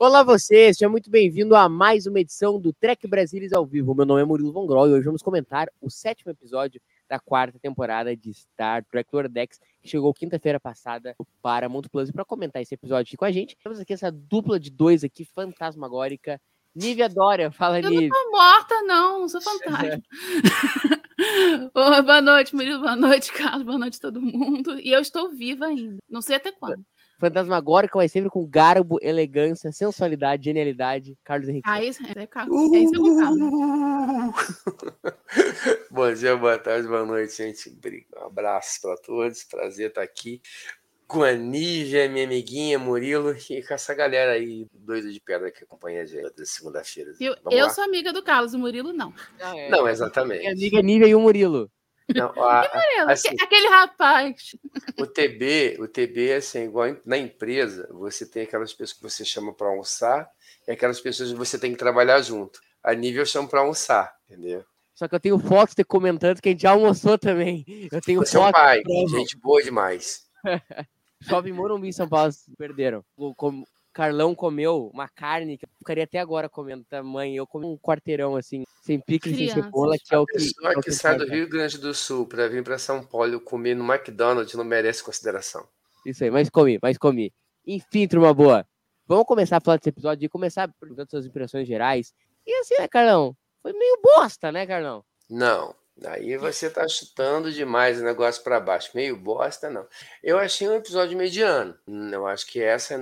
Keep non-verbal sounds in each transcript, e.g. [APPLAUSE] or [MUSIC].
Olá você, seja muito bem-vindo a mais uma edição do Trek Brasilis ao vivo. Meu nome é Murilo Von Groll e hoje vamos comentar o sétimo episódio da quarta temporada de Star Trek Lower Decks, que chegou quinta-feira passada para Monto Plus. E para comentar esse episódio aqui com a gente, temos aqui essa dupla de dois aqui, fantasmagórica. Nívia Dória, fala Eu Nívia. não tô morta, não, não sou fantasma. [LAUGHS] Boa noite, Murilo, boa noite, Carlos, boa noite todo mundo. E eu estou viva ainda, não sei até quando. Fantasmagórica, mas sempre com garbo, elegância, sensualidade, genialidade. Carlos Henrique. Ah, isso é, Carlos, é isso é o Carlos. Bom dia, boa tarde, boa noite, gente. Um abraço para todos. Prazer estar aqui com a Nívia, minha amiguinha, Murilo, e com essa galera aí, doida de pedra que acompanha a gente da segunda-feira. Eu, eu sou amiga do Carlos, o Murilo não. Não, exatamente. Minha amiga Nívia e o Murilo. Não, a- assim, aque- aquele rapaz. o TB, o TB é assim, igual na empresa, você tem aquelas pessoas que você chama para almoçar e aquelas pessoas que você tem que trabalhar junto. A eu chamo para almoçar, entendeu? Só que eu tenho fotos de comentando que a gente já almoçou também. Eu tenho Você é um fotos. pai, gente boa demais. [LAUGHS] Morumbi em São Paulo perderam. O com- Carlão comeu uma carne que eu ficaria até agora comendo tamanho. Eu comi um quarteirão assim, sem pique, sem Crianças. cebola, que é A o que. pessoa é o que sai do? Rio Grande do Sul para vir para São Paulo comer no McDonald's não merece consideração. Isso aí, mas comi, mas comi. Enfim, turma boa. Vamos começar a falar desse episódio e começar perguntando suas impressões gerais. E assim, né, Carlão? Foi meio bosta, né, Carlão? Não, aí você tá chutando demais o negócio para baixo. Meio bosta, não. Eu achei um episódio mediano. Eu acho que essa,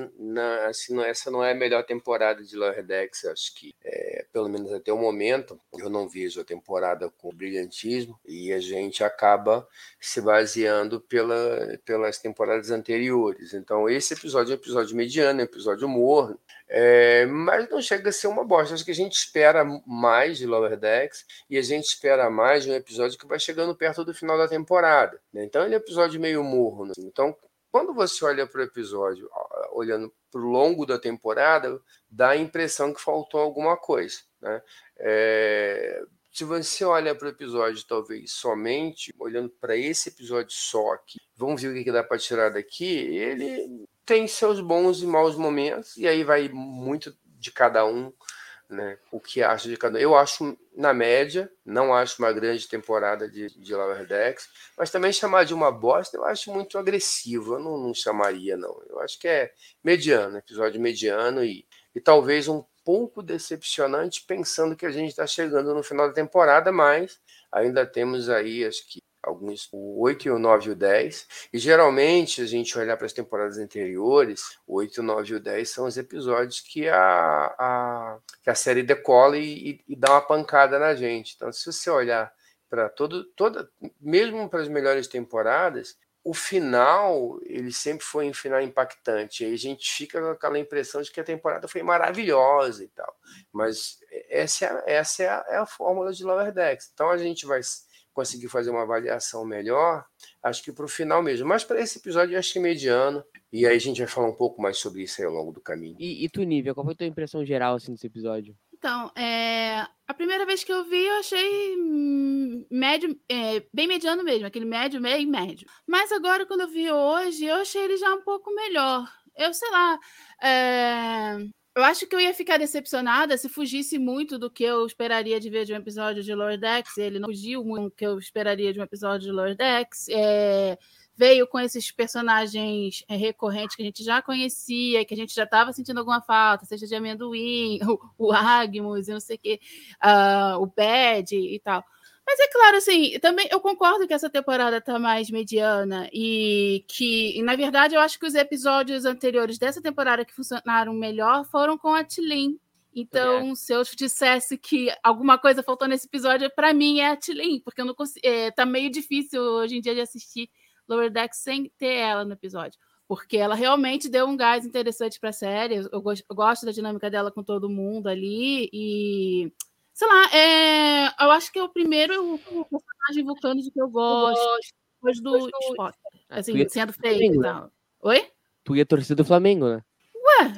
assim, não, essa não é a melhor temporada de Lower Decks. Eu Acho que, é, pelo menos até o momento, eu não vejo a temporada com brilhantismo e a gente acaba se baseando pela, pelas temporadas anteriores. Então, esse episódio é um episódio mediano, é um episódio morno. É, mas não chega a ser uma bosta. Acho que a gente espera mais de Lower Decks e a gente espera mais de um episódio que vai chegando perto do final da temporada. né? Então ele é um episódio meio morno. assim. Então, quando você olha para o episódio, olhando para o longo da temporada, dá a impressão que faltou alguma coisa. Né? É, se você olha para o episódio, talvez somente olhando para esse episódio só aqui, vamos ver o que dá para tirar daqui. Ele tem seus bons e maus momentos, e aí vai muito de cada um, né? O que acha de cada um. Eu acho, na média, não acho uma grande temporada de, de Lower Decks, mas também chamar de uma bosta eu acho muito agressivo. Eu não, não chamaria, não. Eu acho que é mediano, episódio mediano e, e talvez um pouco decepcionante, pensando que a gente está chegando no final da temporada, mas ainda temos aí, acho que alguns, o 8 e o 9 e o 10. E geralmente, a gente olhar para as temporadas anteriores, o 8, o 9 e o 10 são os episódios que a, a, que a série decola e, e- e dá uma pancada na gente. Então, se você olhar para todo, toda, mesmo para as melhores temporadas, o final, ele sempre foi um final impactante. Aí a gente fica com aquela impressão de que a temporada foi maravilhosa e tal. Mas essa é, essa é, a, é a fórmula de Lower Decks. Então a gente vai conseguir fazer uma avaliação melhor, acho que para o final mesmo. Mas para esse episódio eu achei mediano. E aí a gente vai falar um pouco mais sobre isso aí ao longo do caminho. E, e tu, Nívia, qual foi a tua impressão geral assim, desse episódio? Então, é, a primeira vez que eu vi, eu achei hum, médio, é, bem mediano mesmo, aquele médio, meio médio. Mas agora, quando eu vi hoje, eu achei ele já um pouco melhor. Eu sei lá. é, eu acho que eu ia ficar decepcionada se fugisse muito do que eu esperaria de ver de um episódio de Lower Decks. Ele não fugiu muito do que eu esperaria de um episódio de Lower Decks. É, veio com esses personagens é, recorrentes que a gente já conhecia, que a gente já estava sentindo alguma falta, seja de amendoim, [LAUGHS] o, o Agmus e não sei o quê, uh, o Bad e tal. Mas é claro, assim, também eu concordo que essa temporada tá mais mediana e que, e, na verdade, eu acho que os episódios anteriores dessa temporada que funcionaram melhor foram com a Tilin Então, se eu dissesse que alguma coisa faltou nesse episódio, para mim é a Tilin, porque eu não consigo, é, tá meio difícil hoje em dia de assistir Lower Decks sem ter ela no episódio. Porque ela realmente deu um gás interessante para a série. Eu, gosto, eu gosto da dinâmica dela com todo mundo ali. E sei lá, é, eu acho que é o primeiro personagem vulcano de que eu gosto, depois do Spock. Ah, Assim, ia- sendo feito e tal. Oi? Tu ia torcer do Flamengo, né? Ué,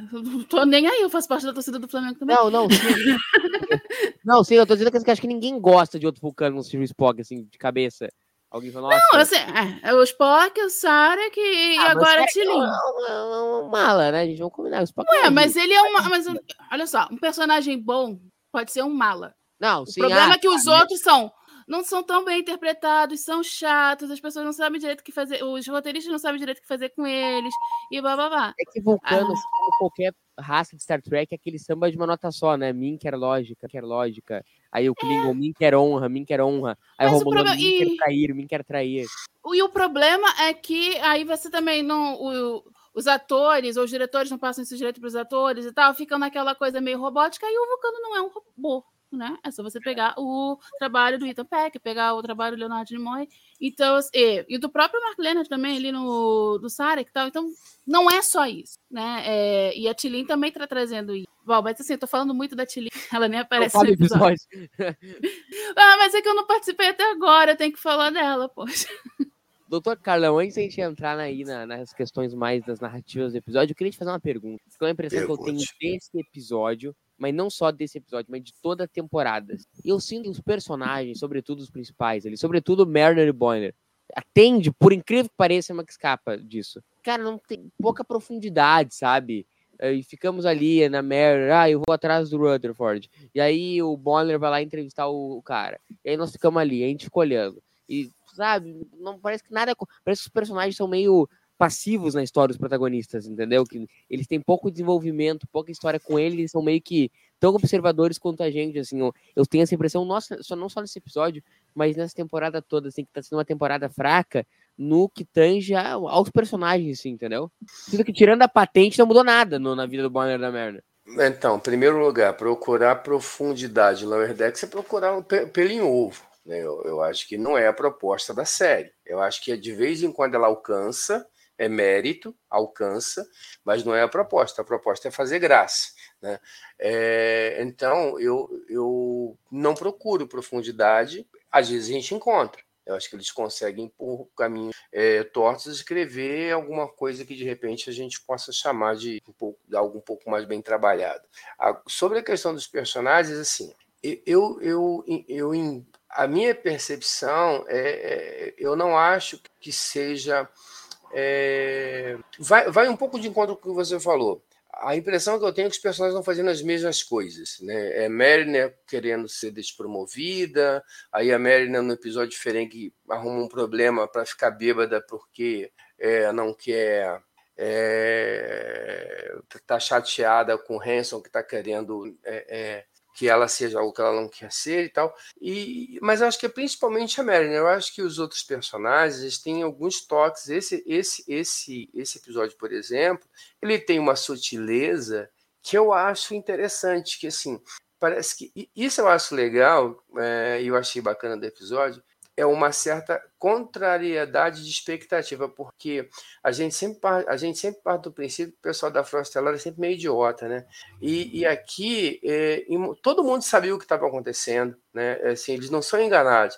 tô nem aí, eu faço parte da torcida do Flamengo também. Não, não, sim. [LAUGHS] não, sim, eu tô dizendo que acho que ninguém gosta de outro vulcano no Steve Spock, assim, de cabeça. Alguém falou, nossa. Não, assim, é, é o Spock, o Sarek e ah, agora a é- Tilly. é é uma mala, né? A gente vai combinar. O Spock Ué, é mas ele é uma. Mas, olha só, um personagem bom pode ser um mala. Não, O sim. problema ah, é que os outros são. Não são tão bem interpretados, são chatos, as pessoas não sabem direito o que fazer, os roteiristas não sabem direito o que fazer com eles, e blá blá blá. É que vulcano, Ah. como qualquer raça de Star Trek, é aquele samba de uma nota só, né? Min quer lógica, quer lógica. Aí o Klingon, Min quer honra, Min quer honra. Aí o Mas o Romulano, problema- Min e- quer trair, Min quer trair. E o problema é que aí você também não. o- os atores ou os diretores não passam isso direito para os atores e tal, ficam naquela coisa meio robótica, e o Vulcano não é um robô, né? É só você pegar o trabalho do Ethan Peck, pegar o trabalho do Leonardo Nimoy, então, assim, e, e do próprio Mark Leonard também ali no do Sarek e tal, então não é só isso, né? É, e a Tilin também tá trazendo isso. Bom, mas assim, eu tô falando muito da Tilin, [LAUGHS] ela nem aparece no episódio. [LAUGHS] Ah, mas é que eu não participei até agora, eu tenho que falar dela, poxa. Doutor Carlão, antes de a gente entrar aí na- nas questões mais das narrativas do episódio, eu queria te fazer uma pergunta. Qual é a impressão que eu tenho desse episódio, mas não só desse episódio, mas de toda a temporada? Eu sinto os personagens, sobretudo os principais ali, sobretudo Mariner e Boiler, atende, por incrível que pareça, é uma que escapa disso. Cara, não tem pouca profundidade, sabe? Eh, E ficamos ali na Mariner, ah, eu vou atrás do Rutherford. E aí o Boiler vai lá entrevistar o, cara. E aí nós ficamos ali, a gente fica olhando. E, sabe, não parece que nada. Parece que os personagens são meio passivos na história dos protagonistas, entendeu? Que eles têm pouco desenvolvimento, pouca história com eles, são meio que tão observadores quanto a gente, assim, eu, eu tenho essa impressão, nossa, só não só nesse episódio, mas nessa temporada toda, assim, que tá sendo uma temporada fraca no que tange aos personagens, assim, entendeu? Que tirando a patente não mudou nada no- na vida do Bonner da Merda. Então, primeiro lugar, procurar profundidade Lower Decks é procurar um pe- pelo em ovo. Né? Eu, eu acho que não é a proposta da série. Eu acho que de vez em quando ela alcança, é mérito, alcança, mas não é a proposta. A proposta é fazer graça. Né? É, então, eu, eu não procuro profundidade, às vezes a gente encontra. Eu acho que eles conseguem, por caminhos é, tortos, escrever alguma coisa que de repente a gente possa chamar de, um pouco, de algo um pouco mais bem trabalhado. A- sobre a questão dos personagens, assim, eu, eu, eu, eu a minha percepção é, é, eu não acho que seja é, vai, vai um pouco de encontro com o que você falou. A impressão que eu tenho é que os personagens estão fazendo as mesmas coisas. Né? É Mariner querendo ser despromovida, aí a Mariner, no episódio diferente, arruma um problema para ficar bêbada porque é, não quer. É, tá chateada com o Hanson que está querendo é, é, que ela seja algo que ela não quer ser e tal. E, mas eu acho que é principalmente a Mariner. Eu acho que os outros personagens eles têm alguns toques. Esse, esse, esse, esse episódio, por exemplo, ele tem uma sutileza que eu acho interessante, que assim, parece que isso eu acho legal, é, e eu achei bacana do episódio, é uma certa contrariedade de expectativa, porque a gente sempre, a gente sempre parte do princípio que o pessoal da Front Stellar é sempre meio idiota, né? E, e aqui é, todo mundo sabia o que estava acontecendo, né? Assim, eles não são enganados.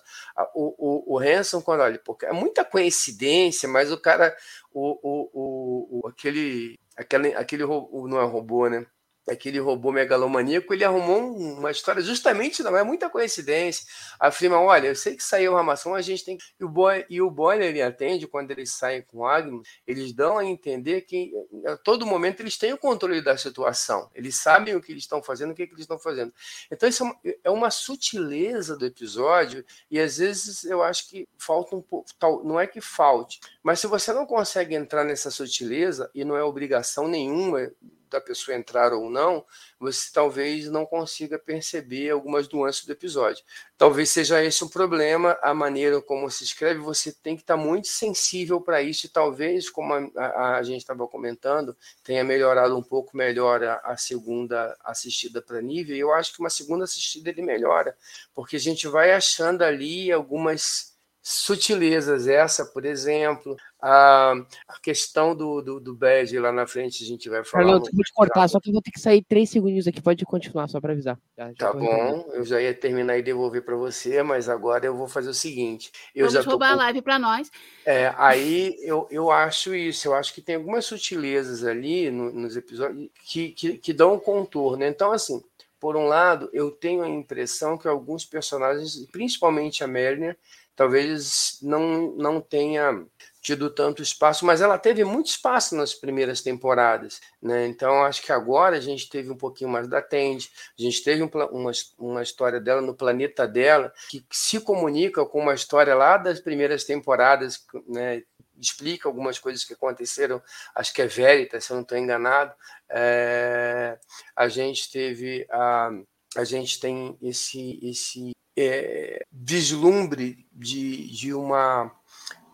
O, o, o Hanson, quando olha, porque é muita coincidência, mas o cara, o, o, o, o- aquele, aquele, aquele não é robô, né? Aquele robô megalomaníaco, ele arrumou um- uma história justamente, não é muita coincidência. Afirma, olha, eu sei que saiu uma armação, a gente tem. E o, boy, e o Boiler, ele atende, quando eles saem com o Agnes, eles dão a entender que a todo momento eles têm o controle da situação. Eles sabem o que eles estão fazendo, o que, que eles estão fazendo. Então, isso é uma, é uma sutileza do episódio, e às vezes eu acho que falta um pouco. Tal, não é que falte, mas se você não consegue entrar nessa sutileza, e não é obrigação nenhuma da pessoa entrar ou não, você talvez não consiga perceber algumas nuances do episódio. Talvez seja esse o problema, a maneira como se escreve, você tem que estar muito sensível para isso, e talvez, como a, a, a gente estava comentando, tenha melhorado um pouco melhor a, a segunda assistida para nível, e eu acho que uma segunda assistida ele melhora, porque a gente vai achando ali algumas sutilezas. Essa, por exemplo, a, a questão do, do, do badge lá na frente, a gente vai falar. Carlão, eu vou te cortar, só que eu vou ter que sair três segundos aqui. Pode continuar, só para avisar. Já, já tá bom, eu já ia terminar e devolver para você, mas agora eu vou fazer o seguinte. Eu Vamos já tô roubar com... a live para nós. É, aí eu, eu acho isso, eu acho que tem algumas sutilezas ali no, nos episódios que, que, que dão um contorno. Então, assim, por um lado, eu tenho a impressão que alguns personagens, principalmente a Melner, talvez não, não tenha tido tanto espaço, mas ela teve muito espaço nas primeiras temporadas, né? Então acho que agora a gente teve um pouquinho mais da Tende, a gente teve um, uma, uma história dela no planeta dela que se comunica com uma história lá das primeiras temporadas, né? Explica algumas coisas que aconteceram, acho que é Verita, se eu não estou enganado. É, a gente teve a, a gente tem esse esse é, vislumbre de, de uma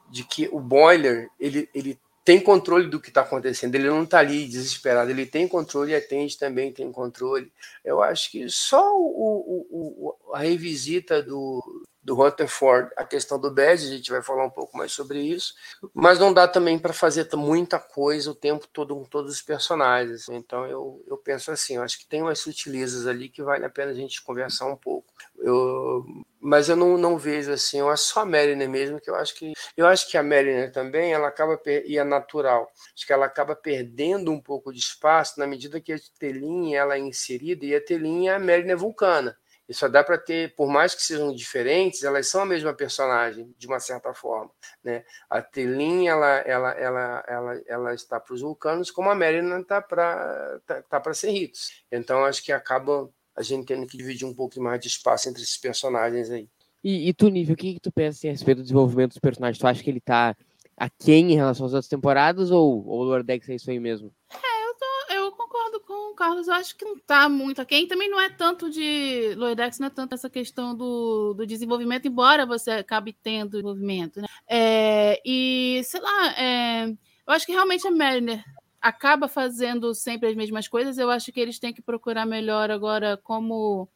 de que o boiler ele, ele tem controle do que está acontecendo, ele não está ali desesperado, ele tem controle e a Tende também tem controle. Eu acho que só o, o, o, a revisita do, do Rutherford, a questão do Bad, a gente vai falar um pouco mais sobre isso, mas não dá também para fazer muita coisa o tempo todo com todos os personagens. Então eu, eu penso assim, eu acho que tem umas sutilezas ali que vale a pena a gente conversar um pouco. Eu, mas eu não, não vejo assim, eu acho só a Mariner mesmo, que eu acho que eu acho que a Mariner também, ela acaba e é natural, acho que ela acaba perdendo um pouco de espaço na medida que a telinha ela é inserida e a telinha é a Mariner vulcana. E só dá para ter, por mais que sejam diferentes, elas são a mesma personagem, de uma certa forma. Né? A Telin, ela, ela, ela, ela, ela está para os vulcanos, como a Merina está para tá, tá para. Então, acho que acaba a gente tendo que dividir um pouco mais de espaço entre esses personagens aí. E, e tu, Nível, o que, que tu pensa assim, a respeito do desenvolvimento dos personagens? Tu acha que ele está aquém em relação às outras temporadas ou, ou o Lordex é isso aí mesmo? É, eu, tô, eu concordo com o Carlos, eu acho que não tá muito aquém. Também não é tanto de. Lordex não é tanto essa questão do, do desenvolvimento, embora você acabe tendo desenvolvimento, né? É, e, sei lá, é, eu acho que realmente a Mariner acaba fazendo sempre as mesmas coisas. Eu acho que eles têm que procurar melhor agora como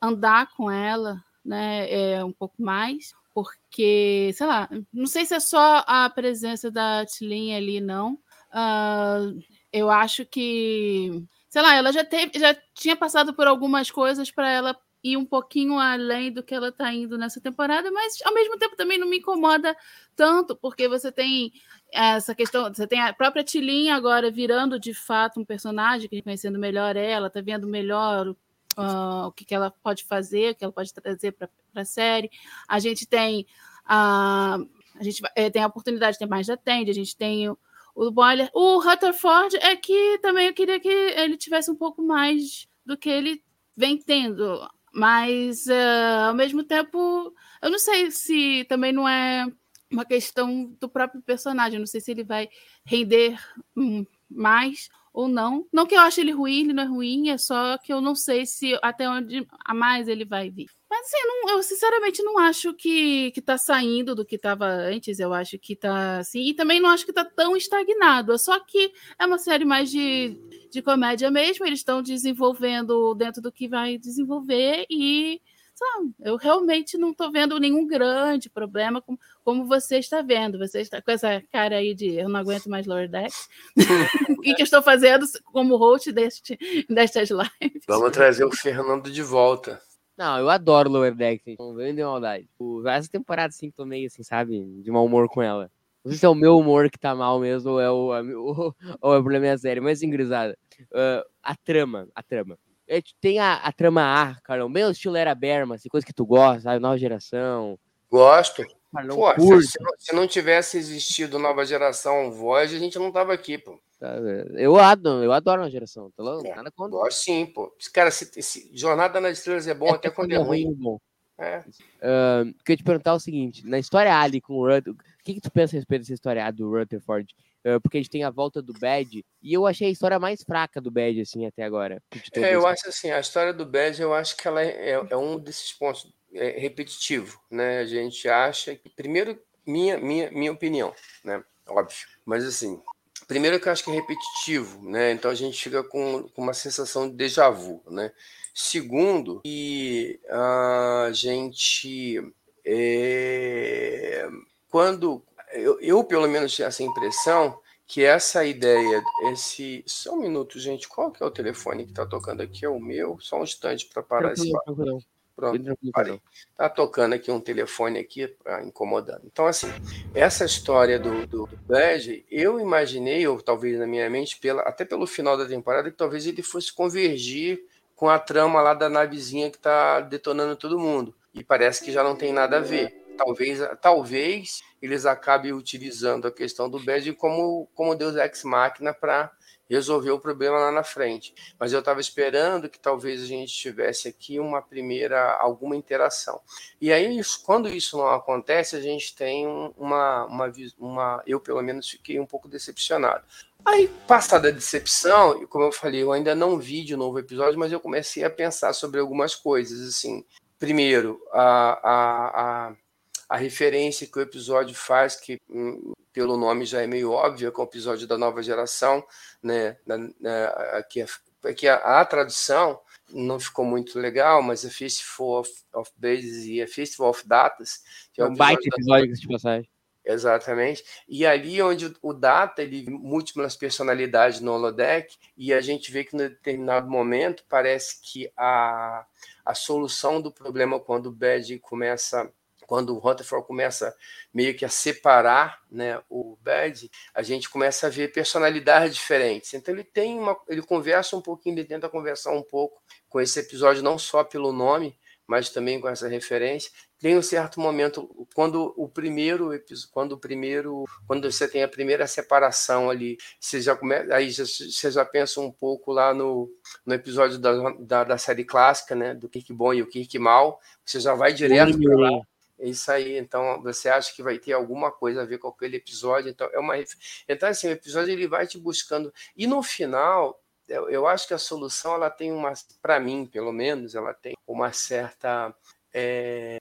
andar com ela, né? É, um pouco mais. Porque, sei lá, não sei se é só a presença da Tilin ali, não. Uh, eu acho que, sei lá, ela já teve, já tinha passado por algumas coisas para ela ir um pouquinho além do que ela está indo nessa temporada, mas ao mesmo tempo também não me incomoda tanto, porque você tem essa questão, você tem a própria Tilin agora virando de fato um personagem, conhecendo melhor ela, tá vendo melhor uh, o que, que ela pode fazer, o que ela pode trazer para a série. A gente tem a, a gente é, tem a oportunidade de ter mais da Tende, a gente tem o, o Boiler. O Rutherford é que também eu queria que ele tivesse um pouco mais do que ele vem tendo. Mas, uh, ao mesmo tempo, eu não sei se também não é uma questão do próprio personagem. Eu não sei se ele vai render mais ou não. Não que eu ache ele ruim, ele não é ruim, é só que eu não sei se até onde a mais ele vai vir. Mas assim, não, eu sinceramente não acho que, que tá saindo do que estava antes. Eu acho que tá assim. E também não acho que tá tão estagnado. É só que é uma série mais de, de comédia mesmo. Eles estão desenvolvendo dentro do que vai desenvolver. E sabe, eu realmente não tô vendo nenhum grande problema como, como você está vendo. Você está com essa cara aí de eu não aguento mais Lower Decks. [LAUGHS] o que, que eu estou fazendo como host deste, destas lives? Vamos trazer o Fernando de volta. Não, eu adoro Lower Decks, não vem de maldade. Essa temporada, assim, tô meio, assim, sabe, de mau humor com ela. Não sei se é o meu humor que tá mal mesmo, ou é o, ou, [LAUGHS] ou é o problema da série, mas engrisada. Uh, a trama, a trama. É, tem a, a trama A, cara, meu estilo era Berma, assim, coisa que tu gosta, sabe, nova geração. Gosto. Cara, não pô, se, se, não tivesse existido nova geração voz, a gente não tava aqui, pô. Tá, eu adoro, eu adoro uma geração. Tá louco? É, Nada contra. Gosto sim, pô. Cara, se, se, Jornada nas Estrelas é bom é, até quando é ruim. Bom. É. Uh, queria te perguntar o seguinte: na história Ali com o Rutherford, o que, que tu pensa a respeito dessa história A do Rutherford uh, porque a gente tem a volta do Bad, e eu achei a história mais fraca do Bad, assim, até agora. É, eu acho assim, a história do Bad, eu acho que ela é, é, é um desses pontos é, repetitivo, né? A gente acha que, primeiro, minha, minha, minha opinião, né? Óbvio. Mas assim, primeiro que eu acho que é repetitivo, né? Então a gente fica com, com uma sensação de déjà vu, né? Segundo, que a gente é, quando eu, eu, pelo menos tinha essa impressão que essa ideia, esse. Só um minuto, gente. Qual que é o telefone que está tocando aqui? É o meu? Só um instante para parar esse. Pronto, parei. Tá tocando aqui um telefone aqui, incomodando. Então, assim, essa história do, do, do Badge, eu imaginei, ou talvez na minha mente, pela, até pelo final da temporada, que talvez ele fosse convergir com a trama lá da navezinha que tá detonando todo mundo. E parece que já não tem nada a ver. Talvez, talvez eles acabem utilizando a questão do Badge como, como Deus Ex Machina para resolver o problema lá na frente. Mas eu estava esperando que talvez a gente tivesse aqui uma primeira, alguma interação. E aí, quando isso não acontece, a gente tem uma, uma, uma eu pelo menos fiquei um pouco decepcionado. Aí, passada a decepção, como eu falei, eu ainda não vi de novo o episódio, mas eu comecei a pensar sobre algumas coisas, assim. Primeiro, a, a, a, a referência que o episódio faz, que hum, pelo nome já é meio óbvio, é o episódio da nova geração, né? Na, na, aqui, aqui a, a, tradução não ficou muito legal, mas a Festival of, of Bases e a Festival of Datas. Que é um baita episódio da... de passagem. Exatamente. E ali onde o Data, ele múltiplas personalidades no holodeck, e a gente vê que em determinado momento parece que a, a solução do problema quando o Bad começa quando o Rutherford começa meio que a separar né, o Bad, a gente começa a ver personalidades diferentes. Então ele tem uma, ele conversa um pouquinho, ele tenta conversar um pouco com esse episódio, não só pelo nome, mas também com essa referência. Tem um certo momento quando o primeiro quando o primeiro quando você tem a primeira separação ali, você já começa aí você já pensa um pouco lá no, no episódio da, da, da série clássica, né, do Kirk bom e o Kirk mal, você já vai direto para lá é isso aí. Então, você acha que vai ter alguma coisa a ver com aquele episódio? Então, é uma Então, assim, o episódio ele vai te buscando. E no final, eu, acho que a solução ela tem uma, para mim, pelo menos, ela tem uma certa é,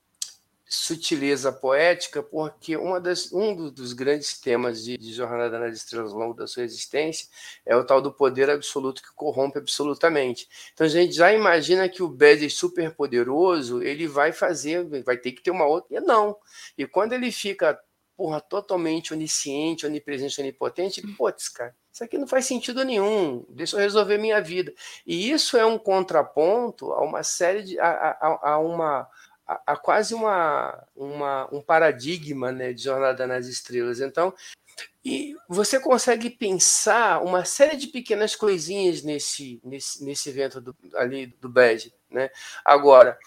sutileza poética, porque uma das, um dos grandes temas de, de Jornada nas Estrelas ao longo da sua existência é o tal do poder absoluto que corrompe absolutamente. Então a gente já imagina que o Bad super poderoso, ele vai fazer, vai ter que ter uma outra. E não. E quando ele fica porra, totalmente onisciente, onipresente, onipotente, ele, putz, cara, isso aqui não faz sentido nenhum, deixa eu resolver minha vida. E isso é um contraponto a uma série de. a, a, a uma há quase uma, uma, um paradigma né, de Jornada nas Estrelas. Então, e você consegue pensar uma série de pequenas coisinhas nesse, nesse, nesse evento do, ali do Bad. Né? Agora,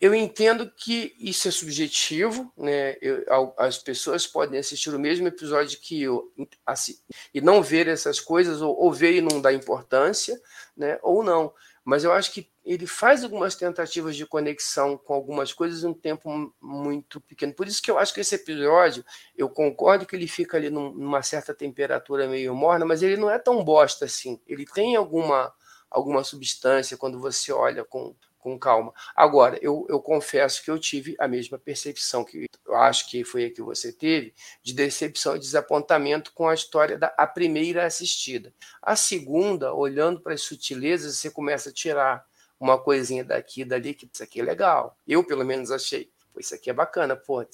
eu entendo que isso é subjetivo, né? Eu, as pessoas podem assistir o mesmo episódio que eu assim, e não ver essas coisas, ou, ou ver e não dar importância, né? ou não. Mas eu acho que ele faz algumas tentativas de conexão com algumas coisas em um tempo muito pequeno. Por isso que eu acho que esse episódio, eu concordo que ele fica ali numa certa temperatura meio morna, mas ele não é tão bosta assim. Ele tem alguma, alguma substância quando você olha com, com calma. Agora, eu, eu confesso que eu tive a mesma percepção que eu acho que foi a que você teve, de decepção e desapontamento com a história da a primeira assistida. A segunda, olhando para as sutilezas, você começa a tirar uma coisinha daqui e dali, que isso aqui é legal. Eu, pelo menos, achei. Pô, isso aqui é bacana, pô,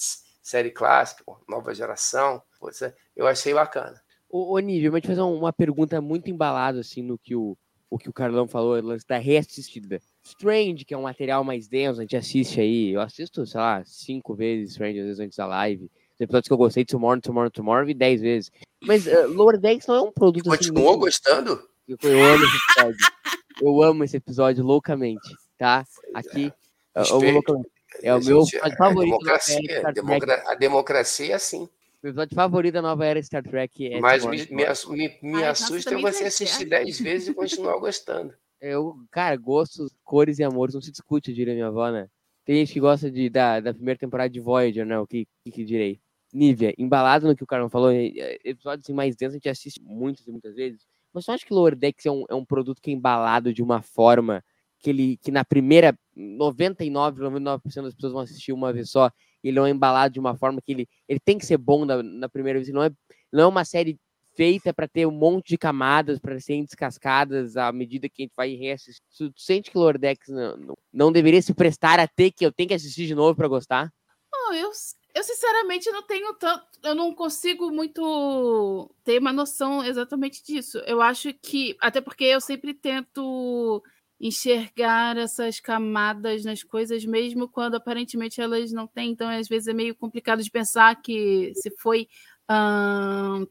série clássica, pô, nova geração, pô, é, eu achei bacana. Ô, ô Nível, mas te fazer uma pergunta muito embalada, assim, no que o, o que o Carlão falou, da reassistida. Strange, que é um material mais denso, a gente assiste aí, eu assisto, sei lá, cinco vezes Strange, às vezes antes da live. Os episódios que eu gostei, Tomorrow, Tomorrow, Tomorrow, vi dez vezes. Mas uh, Lower Decks não é um produto... Assim, continuou assim, gostando? Eu, eu amo esse episódio. Eu amo esse episódio loucamente, tá? Aqui, é. eu amo loucamente. É o meu episódio favorito. Democracia, democra a democracia é assim. Meu episódio favorito da nova era Star Trek é. Mas me, me, me, me Ai, assusta você assistir 10 vezes e continuar gostando. Eu, cara, gostos, cores e amores não se discute, diria minha avó, né? Tem gente que gosta de, da, da primeira temporada de Voyager, né? O que, que, que direi? Nívia, embalado no que o Carlos falou, episódios assim, mais densos a gente assiste muitas e muitas vezes. Mas você acha que Lower Decks é um, é um produto que é embalado de uma forma que ele que na primeira 99, 99% das pessoas vão assistir uma vez só, ele não é embalado de uma forma que ele, ele tem que ser bom na, na primeira vez, não é, não é uma série feita para ter um monte de camadas, para serem descascadas à medida que a gente vai reassistir. Tu sente que Lordex não, não, não deveria se prestar a ter que eu tenho que assistir de novo para gostar? Oh, eu, eu sinceramente não tenho tanto, eu não consigo muito ter uma noção exatamente disso. Eu acho que, até porque eu sempre tento enxergar essas camadas nas coisas, mesmo quando aparentemente elas não têm. Então, às vezes é meio complicado de pensar que se foi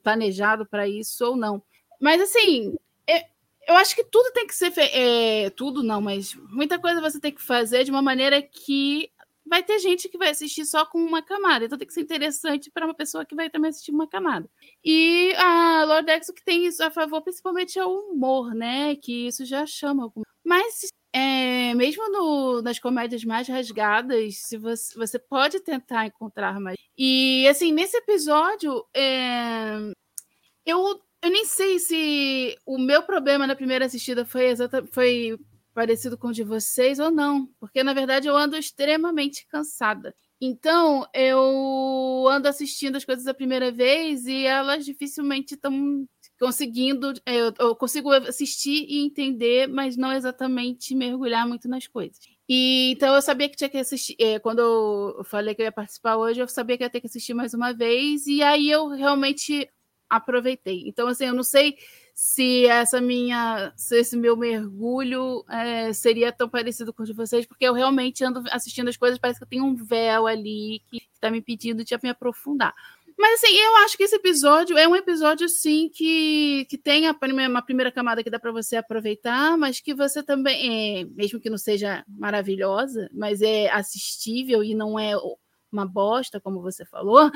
planejado para isso ou não. Mas assim, é, eu acho que tudo tem que ser é, tudo não, mas muita coisa você tem que fazer de uma maneira que vai ter gente que vai assistir só com uma camada, então tem que ser interessante para uma pessoa que vai também assistir uma camada. E a Lordex o que tem isso a favor principalmente é o humor, né? Que isso já chama. Mas é, mesmo no, nas comédias mais rasgadas, se você, você pode tentar encontrar mais. E assim, nesse episódio, é, eu, eu nem sei se o meu problema na primeira assistida foi exata, foi parecido com o de vocês ou não, porque na verdade eu ando extremamente cansada. Então, eu ando assistindo as coisas a primeira vez e elas dificilmente estão conseguindo, é, eu, eu, consigo assistir e entender, mas não exatamente mergulhar muito nas coisas. E então eu sabia que tinha que assistir. É, quando eu falei que eu ia participar hoje, eu sabia que ia ter que assistir mais uma vez, e aí eu realmente aproveitei. Então, assim, eu não sei se essa minha, se esse meu mergulho é, seria tão parecido com o de vocês, porque eu realmente ando assistindo as coisas, parece que tenho um véu ali que está me impedindo de me aprofundar. Mas assim, eu acho que esse episódio é um episódio, sim, que, que tem a primeira, uma primeira camada que dá para você aproveitar, mas que você também, é, mesmo que não seja maravilhosa, mas é assistível e não é uma bosta, como você falou.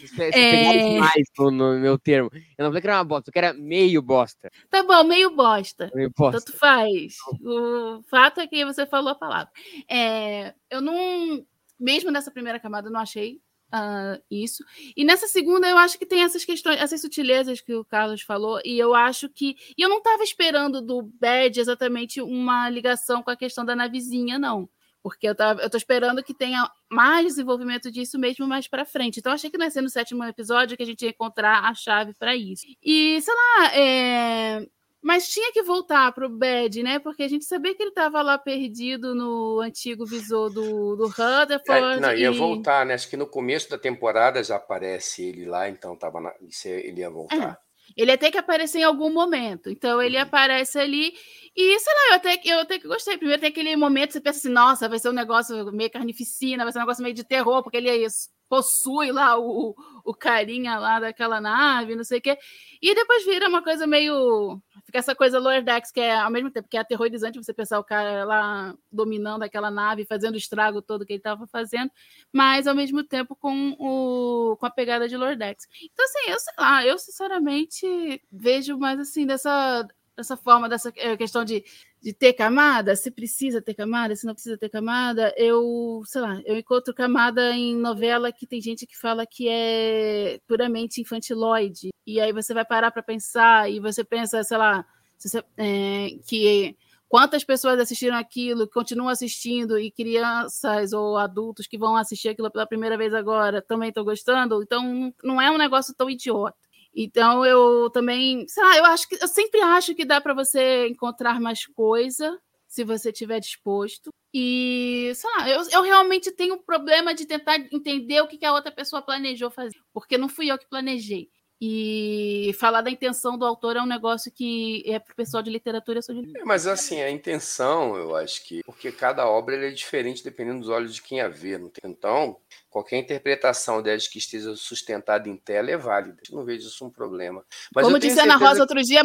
Você, é... mais no, no, meu termo. Eu não falei que era uma bosta, eu que era meio bosta. Tá bom, meio bosta. Meio bosta. Tanto faz. O fato é que você falou a palavra. É, eu não, mesmo nessa primeira camada, eu não achei uh, isso. E nessa segunda, eu acho que tem essas questões, essas sutilezas que o Carlos falou, e eu acho que. E eu não estava esperando do Bad exatamente uma ligação com a questão da navezinha, não. Porque eu, tava, eu tô esperando que tenha mais desenvolvimento disso mesmo mais para frente. Então, achei que ia ser no sétimo episódio que a gente ia encontrar a chave para isso. E, sei lá, é, mas tinha que voltar pro Bad, né? Porque a gente sabia que ele estava lá perdido no antigo visor do, do Rutherford. É, não, ia e... voltar, né? Acho que no começo da temporada já aparece ele lá, então tava na... ele ia voltar. É. Ele ia ter que aparecer em algum momento. Então ele uhum. aparece ali. E, sei lá, eu até, eu até que gostei. Primeiro tem aquele momento que você pensa assim, nossa, vai ser um negócio meio carnificina, vai ser um negócio meio de terror, porque ele é isso possui lá o, o carinha lá daquela nave, não sei o quê. E depois vira uma coisa meio. Fica essa coisa Lower Decks, que é ao mesmo tempo que é aterrorizante você pensar o cara lá dominando aquela nave, fazendo o estrago todo que ele estava fazendo, mas ao mesmo tempo com, o, com a pegada de Lower Decks. Então, assim, eu sei lá, eu sinceramente vejo mais assim dessa dessa forma, dessa eh, questão de, de ter camada, se precisa ter camada, se não precisa ter camada, eu, sei lá, eu encontro camada em novela que tem gente que fala que é puramente infantiloide, e aí você vai parar para pensar, e você pensa, sei lá, você, é, que quantas pessoas assistiram aquilo, continuam assistindo, e crianças ou adultos que vão assistir aquilo pela primeira vez agora também estão gostando, então não é um negócio tão idiota. Então eu também, sei lá, eu acho que eu sempre acho que dá para você encontrar mais coisa se você tiver disposto. E, sei lá, eu, eu realmente tenho um problema de tentar entender o que, que a outra pessoa planejou fazer, porque não fui eu que planejei. E falar da intenção do autor é um negócio que é para o pessoal de literatura. Sou de... É, mas assim, a intenção, eu acho que. Porque cada obra é diferente dependendo dos olhos de quem a vê. Então, qualquer interpretação desde que esteja sustentada em tela é válida. Eu não vejo isso um problema. Mas Como disse Ana Rosa que... outro dia,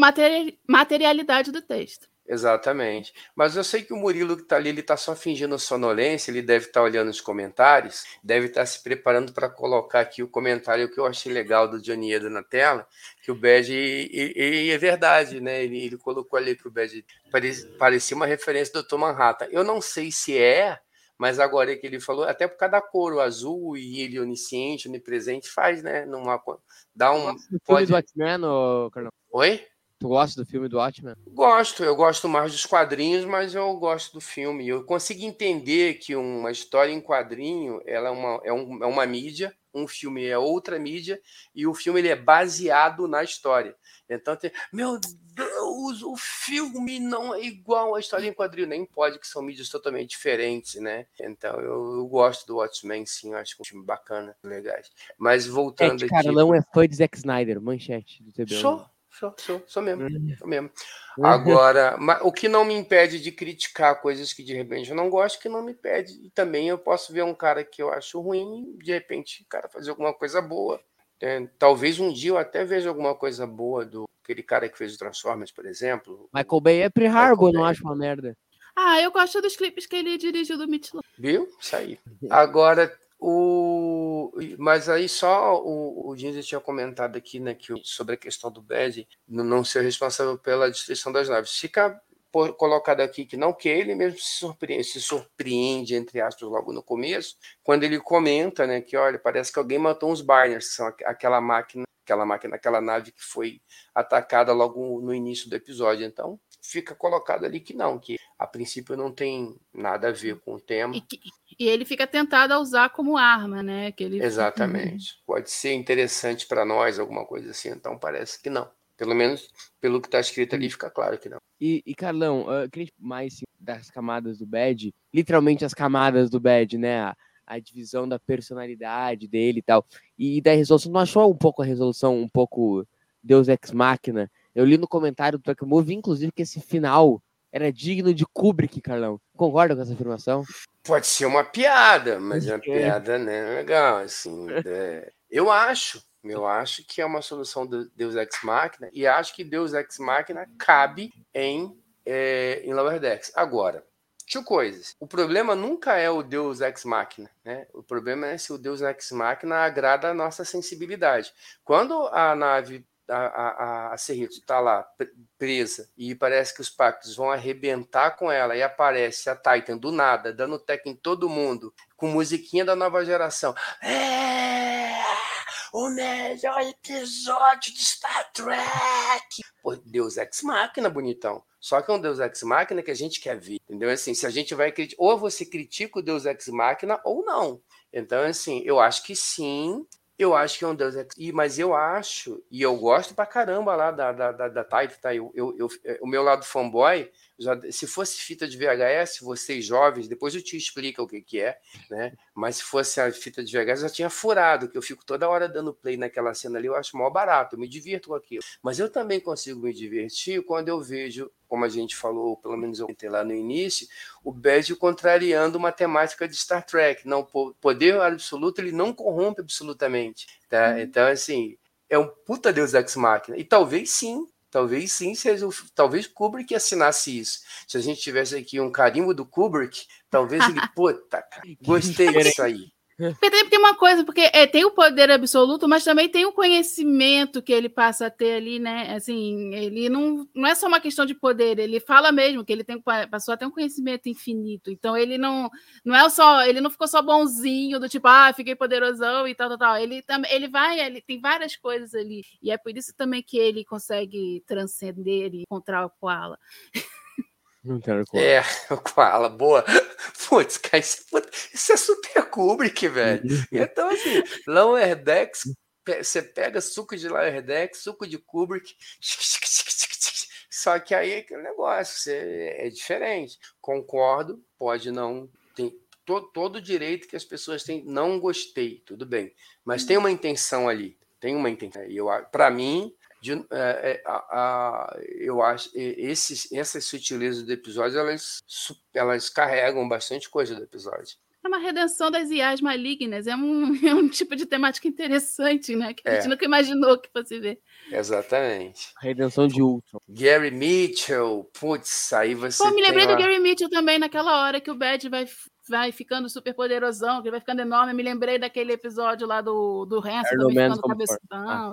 materialidade do texto. Exatamente. Mas eu sei que o Murilo que está ali, ele está só fingindo sonolência, ele deve estar tá olhando os comentários, deve estar tá se preparando para colocar aqui o comentário que eu achei legal do Johnny na tela, que o Bad, e, e, e é verdade, né? Ele, ele colocou ali para o Bad, parecia uma referência do Dr. Manhattan. Eu não sei se é, Mas agora é que ele falou, até por causa da cor, o azul e ele onisciente, onipresente, faz, né? Numa, dá um. Pode... do Carlão? Oi? Tu gosta do filme do Watchmen? Gosto, eu gosto mais dos quadrinhos, mas eu gosto do filme. Eu consigo entender que uma história em quadrinho ela é, uma, é, um, é uma mídia, um filme é outra mídia, e o filme ele é baseado na história. Então, tem, meu Deus, o filme não é igual à história em quadrinho. Nem pode, que são mídias totalmente diferentes, né? Então, eu, eu gosto do Watchmen, sim, eu acho que é um filme bacana, legais. Mas voltando Ed aqui... Carlão é fã de Zack Snyder, manchete do TB. Sou, sou, sou, sou mesmo, Hum. sou mesmo. Agora, ma- o que não me impede de criticar coisas que de repente eu não gosto, que não me impede. E também eu posso ver um cara que eu acho ruim e de repente o cara fazer alguma coisa boa. É, talvez um dia eu até veja alguma coisa boa do aquele cara que fez o Transformers, por exemplo. Michael Bay é Pre Harbor, não acho uma merda. Ah, eu gosto dos clipes que ele dirigiu do Mitchell. Viu? Isso aí. Agora, o. Mas aí só o, o Ginzer tinha comentado aqui, né, que sobre a questão do Bad não ser responsável pela destruição das naves. Fica colocado aqui que não, que ele mesmo se surpreende, se surpreende, entre aspas, logo no começo, quando ele comenta, né, que olha, parece que alguém matou uns Barners, que são aqu- aquela máquina, aquela máquina, aquela nave que foi atacada logo no início do episódio. Então, fica colocado ali que não, que a princípio não tem nada a ver com o tema. E, que- e ele fica tentado a usar como arma, né? Que ele... Exatamente. Pode ser interessante para nós, alguma coisa assim. Então parece que não. Pelo menos pelo que está escrito ali, fica claro que não. E, e Carlão, ah, eu queria mais assim, das camadas do Bad, literalmente as camadas do Bad, né? A, a divisão da personalidade dele e tal. E da resolução, não achou um pouco a resolução um pouco Deus Ex Machina? Eu li no comentário do Track Movie, inclusive, que esse final era digno de Kubrick, Carlão. Concorda com essa afirmação? Pode ser uma piada, mas é uma piada né, legal. Assim, é, eu acho, eu acho que é uma solução do Deus Ex Machina e acho que Deus Ex Machina cabe em, é, em Lower Decks. Agora, Two coisas. O problema nunca é o Deus Ex Machina, né? O problema é se o Deus Ex Machina agrada a nossa sensibilidade. Quando a nave, a, a, a- Cerrito está lá pre- presa e parece que os pactos vão arrebentar com ela e aparece a Titan do nada, dando tech em todo mundo, com musiquinha da nova geração. É o melhor episódio de Star Trek. Pô, Deus Ex Machina, bonitão. Só que é um Deus Ex Machina que a gente quer ver, entendeu? Assim, se a gente vai criticar, ou você critica o Deus Ex Machina ou não. Então, assim, eu acho que sim, eu acho que é um Deus Ex... E, mas eu acho, e eu gosto pra caramba lá da, da, da, da Titan, tá? Eu, eu, eu- o meu lado fanboy, já- se fosse fita de VHS, vocês jovens, depois eu te explico o que, que é, né? Mas se fosse a fita de VHS, eu já tinha furado, que eu fico toda hora dando play naquela cena ali, eu acho mó barato, eu me divirto com aquilo. Mas eu também consigo me divertir quando eu vejo, como a gente falou, pelo menos eu comentei lá no início, o Bad contrariando uma temática de Star Trek. Não, po- poder absoluto ele não corrompe absolutamente. Tá? Então, assim, é um puta Deus Ex Machina. E talvez sim, talvez sim seja o, talvez Kubrick assinasse isso. Se a gente tivesse aqui um carimbo do Kubrick, talvez ele, [LAUGHS] puta, cara, gostei disso aí. Porque tem, tem uma coisa, porque é, tem o poder absoluto, mas também tem o conhecimento que ele passa a ter ali, né? Assim, ele não, não é só uma questão de poder, ele fala mesmo que ele tem, passou a ter um conhecimento infinito. Então ele não, não é só, ele não ficou só bonzinho do tipo, ah, fiquei poderosão e tal, tal, tal. Ele ele vai, ele tem várias coisas ali. E é por isso também que ele consegue transcender e encontrar o Koala. Não quero. É, [LAUGHS] o Koala, boa. Putz, cara, isso, é- isso é super Kubrick, velho. Então, assim, Lower Decks, você pega suco de Lower Decks, suco de Kubrick, [LAUGHS] só que aí é aquele negócio, você, é diferente. Concordo, pode não. Tem to, todo o direito que as pessoas têm. Não gostei, tudo bem. Mas tem uma intenção ali. Tem uma intenção. E eu, para mim, de- é, é, a- a- eu acho esses, essas sutilezas do episódio elas, elas carregam bastante coisa do episódio. É uma redenção das IAs malignas. É um, [LAUGHS] é um tipo de temática interessante, né? Que a gente É. nunca imaginou que fosse ver. Exatamente. Redenção de Ultron. Gary Mitchell, putz, aí você. Pô, me tem lembrei do lá- Gary Mitchell também, naquela hora que o Bad vai, vai ficando super poderosão, que ele vai ficando enorme. Me lembrei daquele episódio lá do, do Hanson ficando cabeção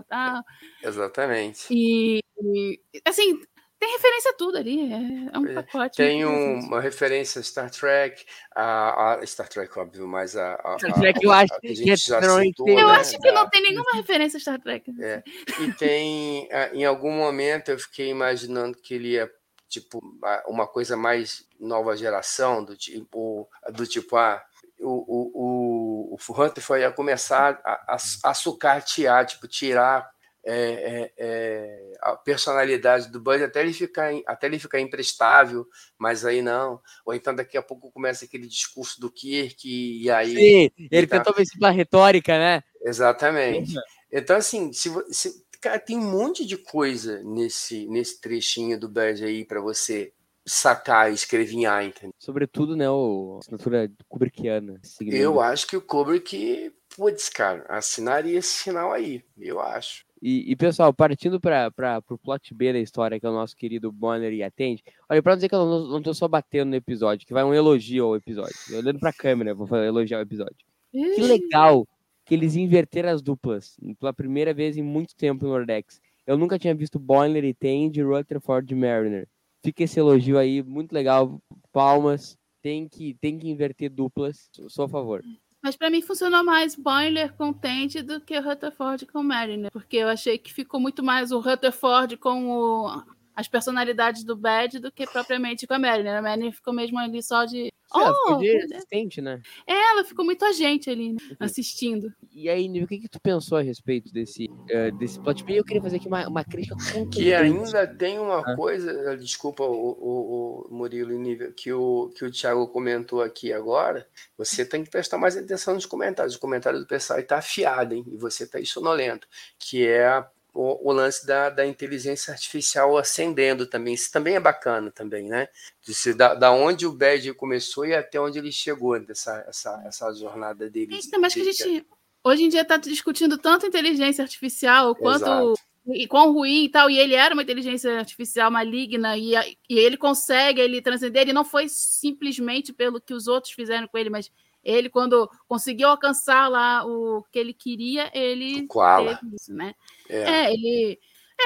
e tal. Exatamente. E, e, assim, Tem referência a tudo ali, é, é um pacote. Tem um, uma referência a Star Trek, a, a, Star Trek, óbvio, mas a. a Star Trek eu acho a, que a citou, tem- Eu né, acho que não tem nenhuma referência a Star Trek. É. E tem, em algum momento eu fiquei imaginando que ele ia, tipo, uma coisa mais nova geração, do tipo, do tipo, ah, o, o, o, o Hunter ia começar a, a, a sucatear, tipo, tirar é, é, é, a personalidade do Bud até ele ficar até ele ficar imprestável, mas aí não. Ou então daqui a pouco começa aquele discurso do Kirk e aí Sim, ele tá- tentou vencer pela retórica, né? Exatamente. Então, assim, se, se- cara, tem um monte de coisa nesse, nesse trechinho do Bad aí para você sacar e escrevinhar, entendeu? Sobretudo, né, o assinatura kubrickiana. Eu acho que o Kubrick, putz, cara, assinaria esse final aí, eu acho. E, e, pessoal, partindo para o plot B da história, que é o nosso querido Bonner e atende. Olha, não dizer que eu não, não tô só batendo no episódio, que vai um elogio ao episódio. Olhando pra câmera, vou falar- elogiar o episódio. Que legal que eles inverteram as duplas pela primeira vez em muito tempo no Nordex. Eu nunca tinha visto Bonner e Tende e Rutherford e Mariner. Fica esse elogio aí, muito legal. Palmas. Tem que, tem que inverter duplas. Sou a favor. Mas pra mim funcionou mais Boiler com Tente do que o Rutherford com Mariner. Porque eu achei que ficou muito mais o Rutherford com o- as personalidades do Bad do que propriamente com a Mariner. A Mariner ficou mesmo ali só de. Ela ficou Oh, de assistente, né? ela ficou muito agente ali, né, assistindo. E aí, Nive, o que, que tu pensou a respeito desse, eh, desse plot? Eu queria fazer aqui uma, uma crítica Que ainda tem uma Ah. coisa, desculpa o, o, o Murilo e Nível, que o, que o Thiago comentou aqui agora, você tem que prestar mais atenção nos comentários. O comentário do pessoal está afiado, hein? E você está aí sonolento, que é a- o, o lance da, da inteligência artificial ascendendo também. Isso também é bacana também, né? De se, da, da onde o Bad começou e até onde ele chegou dessa essa, essa jornada dele. Ainda mais que a gente hoje em dia está discutindo tanto inteligência artificial, quanto Exato. e quão ruim e tal, e ele era uma inteligência artificial maligna, e, e ele consegue ele transcender, ele não foi simplesmente pelo que os outros fizeram com ele, mas ele, quando conseguiu alcançar lá o que ele queria, ele O Koala. teve isso, né? É. É, ele.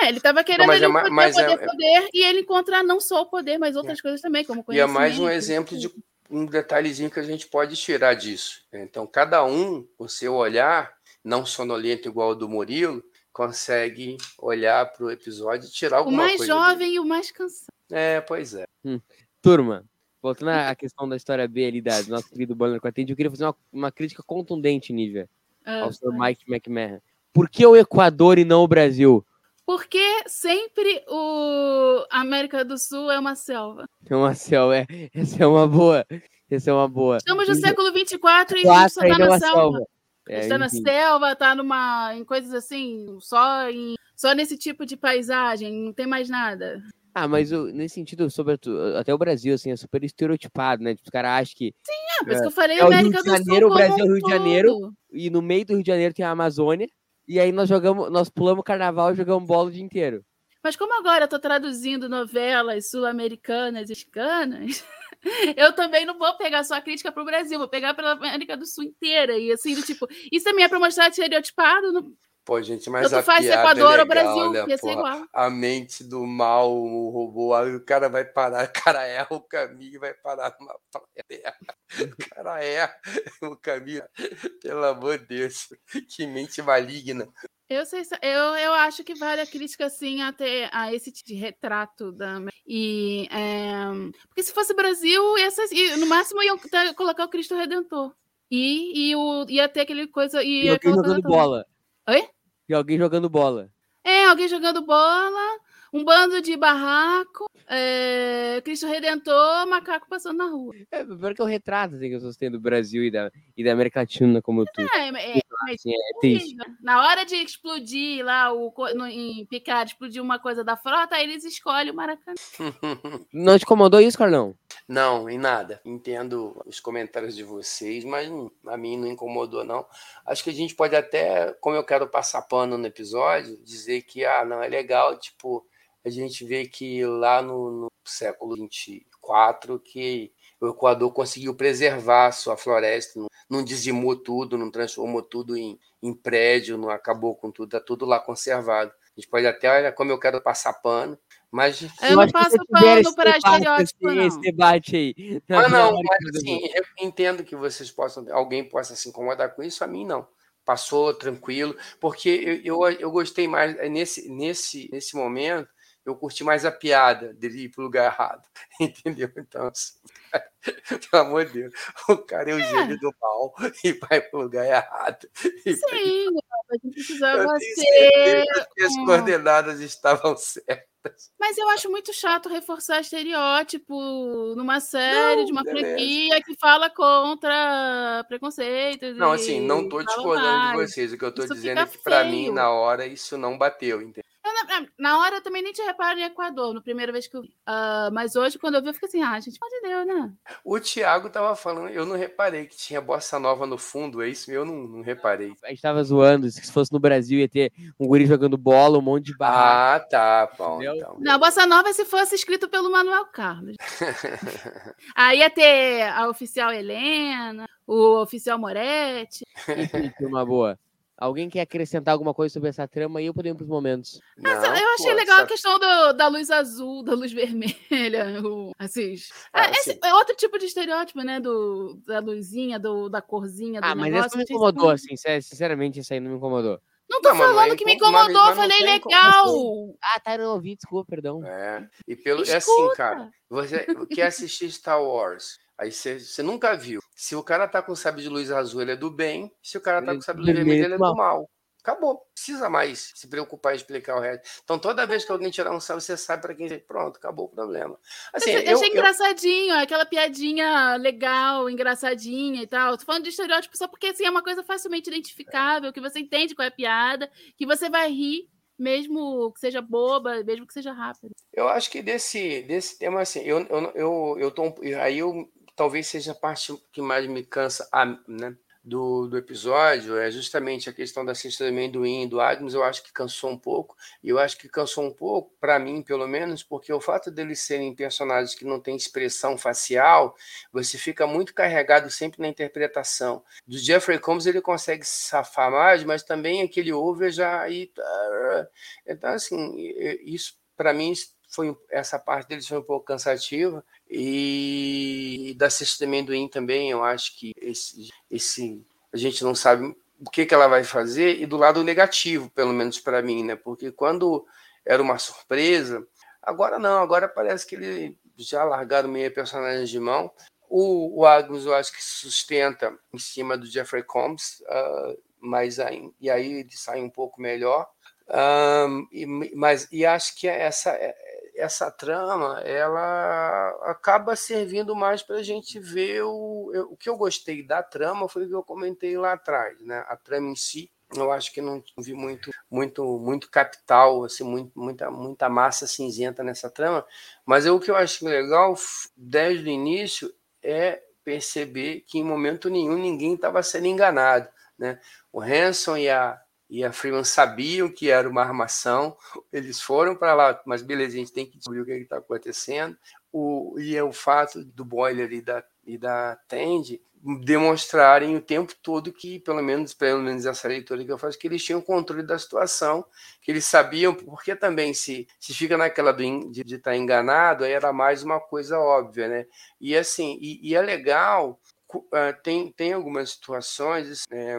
É, ele estava querendo é ele ma- poder, mas é- poder, poder, e ele encontrar não só o poder, mas outras coisas também, como E é mais um conhecimento, exemplo de um detalhezinho que a gente pode tirar disso. Então, cada um, o seu olhar, não sonolento igual o do Murilo, consegue olhar para o episódio e tirar O alguma mais coisa. jovem e o mais cansado. dele. É, pois é. Turma, voltando à questão da história B ali, da, do nosso querido a Tende, eu queria fazer uma, uma crítica contundente, Nívia, Ah, ao Sr. Mike McMahon. Por que o Equador e não o Brasil? Porque sempre o América do Sul é uma selva. É uma selva, é, essa é uma boa. Essa é uma boa. Estamos no século 24 e a gente só tá é na selva. selva. A É, gente tá na selva, tá numa, em coisas assim, só, em, só nesse tipo de paisagem, não tem mais nada. Ah, mas nesse sentido, sobretudo, até o Brasil, assim, é super estereotipado, né? Tipo, os caras acham que É, por isso que eu falei É América do Janeiro, Sul o Brasil é o Rio de Janeiro. e no meio do Rio de Janeiro tem a Amazônia, e aí nós jogamos, nós pulamos carnaval e jogamos bola o dia inteiro. Mas como agora eu tô traduzindo novelas sul-americanas e mexicanas, [LAUGHS] eu também não vou pegar só a crítica pro Brasil, vou pegar pela América do Sul inteira. E assim, do tipo, isso também é pra mostrar estereotipado, não, Pô, gente, mas tanto a faz piada Equador é ou Brasil, legal, né, ia ser porra? igual. A mente do mal, o robô, aí o cara vai parar, [LAUGHS] o cara erra o caminho e vai parar numa praia. O cara erra o caminho. Pelo amor de Deus, que mente maligna. Eu, sei, se- eu, eu acho que vale a crítica, sim, até a esse tipo de retrato da. E, é, porque se fosse Brasil, essas, e no máximo iam colocar o Cristo Redentor. E, e o, ia ter aquele coisa. E, E aquela coisa jogando bola. Oi? E alguém jogando bola. É, alguém jogando bola, um bando de barraco, é, Cristo Redentor, macaco passando na rua. É, pior que é o retrato assim, que eu sustento do Brasil e da, e da América Latina como tu. É, é, mas Assim, é triste. Na hora de explodir lá o, no, em Picard, explodir uma coisa da frota, aí eles escolhem o Maracanã. [LAUGHS] Não te incomodou isso, Carlão? Não, em nada. Entendo os comentários de vocês, mas hum, a mim não incomodou, não. Acho que a gente pode até, como eu quero passar pano no episódio, dizer que, ah, não, é legal, tipo, a gente vê que lá no, no século 24 que o Equador conseguiu preservar sua floresta, não, não dizimou tudo, não transformou tudo em, em prédio, não acabou com tudo, está tudo lá conservado. A gente pode até, olha, como eu quero passar pano, Mas Eu não passo pano debate, estereótipo, esse, não. esse debate aí. [LAUGHS] Ah, não, mas assim, eu entendo que vocês possam, alguém possa se incomodar com isso, a mim não. Passou tranquilo, porque eu, eu, eu gostei mais é, nesse, nesse, nesse momento, eu curti mais a piada dele ir pro lugar errado, [LAUGHS] entendeu? Então, assim, [LAUGHS] pelo amor de Deus, o cara é o gênio do mal e vai pro lugar errado. Sim, gente precisava ser. que as um- coordenadas estavam [LAUGHS] certas. Mas eu acho muito chato reforçar estereótipo numa série Não, de uma beleza. franquia que fala contra preconceitos. Não, assim, não fala discordando de mais. vocês. O que eu Isso dizendo é que, para mim, na hora, isso não bateu, entendeu? Na, na hora eu também nem tinha reparado em Equador, na primeira vez que eu vi. Ah, mas hoje, quando eu vi, eu fiquei assim, ah, gente, pelo amor de Deus, né? O Thiago tava falando, eu não reparei que tinha bossa nova no fundo, é isso? Eu não, não reparei. A gente tava zoando, se fosse no Brasil ia ter um guri jogando bola, um monte de barraca. Ah, tá, bom. Entendeu? Então. Não, Bossa Nova se fosse escrito pelo Manuel Carlos. [LAUGHS] Aí ia ter a oficial Helena, o oficial Moretti. Enfim, turma boa. Alguém quer acrescentar alguma coisa sobre essa trama e eu podemos pros momentos. Mas Não, eu achei pô, legal essa- a questão do- da luz azul, da luz [LAUGHS] vermelha, o, assim. Ah, Ah, esse é outro tipo de estereótipo, né? Do, da luzinha, do, da corzinha, do Ah, mas essa não me incomodou, isso- assim, sinceramente, isso aí não me incomodou. Não tô Não, mas não é falando que me mas- incomodou, mas eu não falei legal. Ah, tá, não ouvi, desculpa, perdão. É. E pelo, é assim, Escuta. cara. Você quer assistir Star Wars? Aí você, nunca viu. Se o cara tá com sabre de luz azul, ele é do bem. Se o cara tá com sabre é de luz vermelho, ele é do mal. Acabou. Não Precisa mais se preocupar em explicar o resto. Então, toda vez que alguém tirar um sabre, você sabe para quem. Pronto, acabou o problema. Assim, eu, eu, achei eu- engraçadinho, aquela piadinha legal, engraçadinha e tal. Tô falando de estereótipo só porque assim, é uma coisa facilmente identificável, que você entende qual é a piada, que você vai rir, mesmo que seja boba, mesmo que seja rápido. Eu acho que desse, desse tema, assim, eu, eu, eu, eu tô, aí eu talvez seja a parte que mais me cansa né, do, do episódio, é justamente a questão da cesta do amendoim, do Agnes, eu acho que cansou um pouco, e eu acho que cansou um pouco, para mim, pelo menos, porque o fato deles serem personagens que não têm expressão facial, você fica muito carregado sempre na interpretação. Do Jeffrey Combs ele consegue se safar mais, mas também aquele over já aí. tá, Então, assim, isso para mim foi essa parte deles foi um pouco cansativa e da Cesta Amendoim também eu acho que esse, esse a gente não sabe o que, que ela vai fazer e do lado negativo pelo menos para mim né? Porque quando era uma surpresa agora não agora parece que ele já largaram meio personagens de mão. O, o Agnes eu acho que se sustenta em cima do Jeffrey Combs uh, mas aí, e aí ele sai um pouco melhor. Um, e, mas e acho que essa essa trama ela acaba servindo mais para a gente ver o, o que eu gostei da trama foi o que eu comentei lá atrás né? A trama em si eu acho que não vi muito muito muito capital assim muito, muita muita massa cinzenta nessa trama mas eu, o que eu acho legal desde o início é perceber que em momento nenhum ninguém estava sendo enganado né? O Hanson e a e a Freeman sabiam que era uma armação, eles foram para lá, mas beleza, a gente tem que descobrir o que está acontecendo. O, e é o fato do Boiler e da, e da Tandy demonstrarem o tempo todo que, pelo menos, pelo menos essa leitura que eu faço, que eles tinham controle da situação, que eles sabiam, porque também se, se fica naquela de estar tá enganado, aí era mais uma coisa óbvia, né? E assim, e, e é legal, uh, tem, tem algumas situações. É,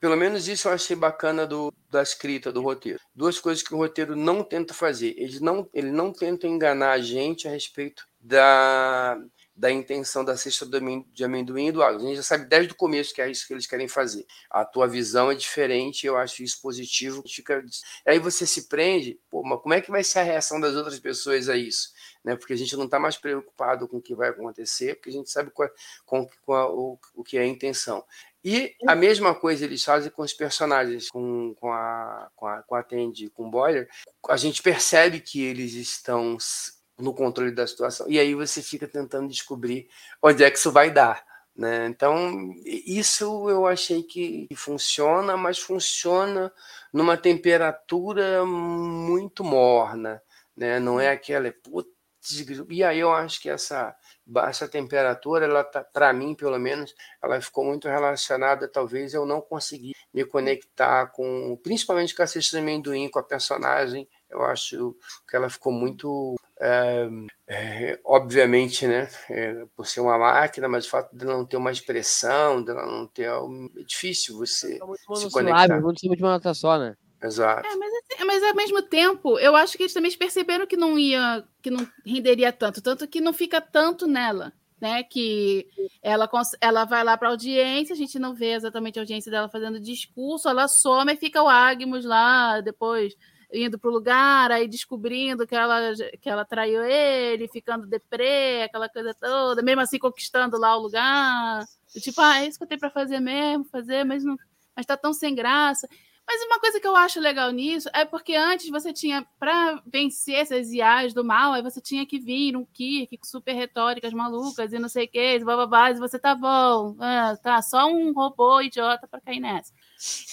pelo menos isso eu achei bacana do, da escrita do roteiro. Duas coisas que o roteiro não tenta fazer. Ele não, ele não tenta enganar a gente a respeito da, da intenção da cesta de amendoim e do água. A gente já sabe desde o começo que é isso que eles querem fazer. A tua visão é diferente, eu acho isso positivo. Fica... Aí você se prende, pô, mas como é que vai ser a reação das outras pessoas a isso? Né? Porque a gente não está mais preocupado com o que vai acontecer, porque a gente sabe qual, com, com a, o, o que é a intenção. E a mesma coisa eles fazem com os personagens, com, com, a, com, a, com a Tandy, com o Boiler. A gente percebe que eles estão no controle da situação. E aí você fica tentando descobrir onde é que isso vai dar. Né? Então, isso eu achei que funciona, mas funciona numa temperatura muito morna. Né? Não é aquela. Putz, e aí eu acho que essa baixa temperatura, ela tá, para mim pelo menos, ela ficou muito relacionada, talvez eu não consegui me conectar com, principalmente com a cesta de amendoim, com a personagem Eu acho que ela ficou muito. É, é, obviamente, né? É, por ser uma máquina, mas o fato de não ter uma expressão, de ela não ter. É difícil você se conectar. Muito, muito uma nota só, né? Exato. É, mas, assim, mas ao mesmo tempo, eu acho que eles também perceberam que não ia, que não renderia tanto, tanto que não fica tanto nela né? Que ela, ela vai lá para audiência, a gente não vê exatamente a audiência dela fazendo discurso, ela some e fica o Agmus lá depois indo para o lugar, aí descobrindo que ela, que ela traiu ele, ficando deprê, aquela coisa toda, mesmo assim conquistando lá o lugar. Tipo, ah, é isso que eu tenho para fazer mesmo, fazer, mas não, mas tá tão sem graça. Mas uma coisa que eu acho legal nisso é porque antes você tinha, para vencer essas IAs do mal, aí você tinha que vir um Kirk super retóricas malucas e não sei o que, bababá, e você tá bom, ah, tá, só um robô idiota para cair nessa.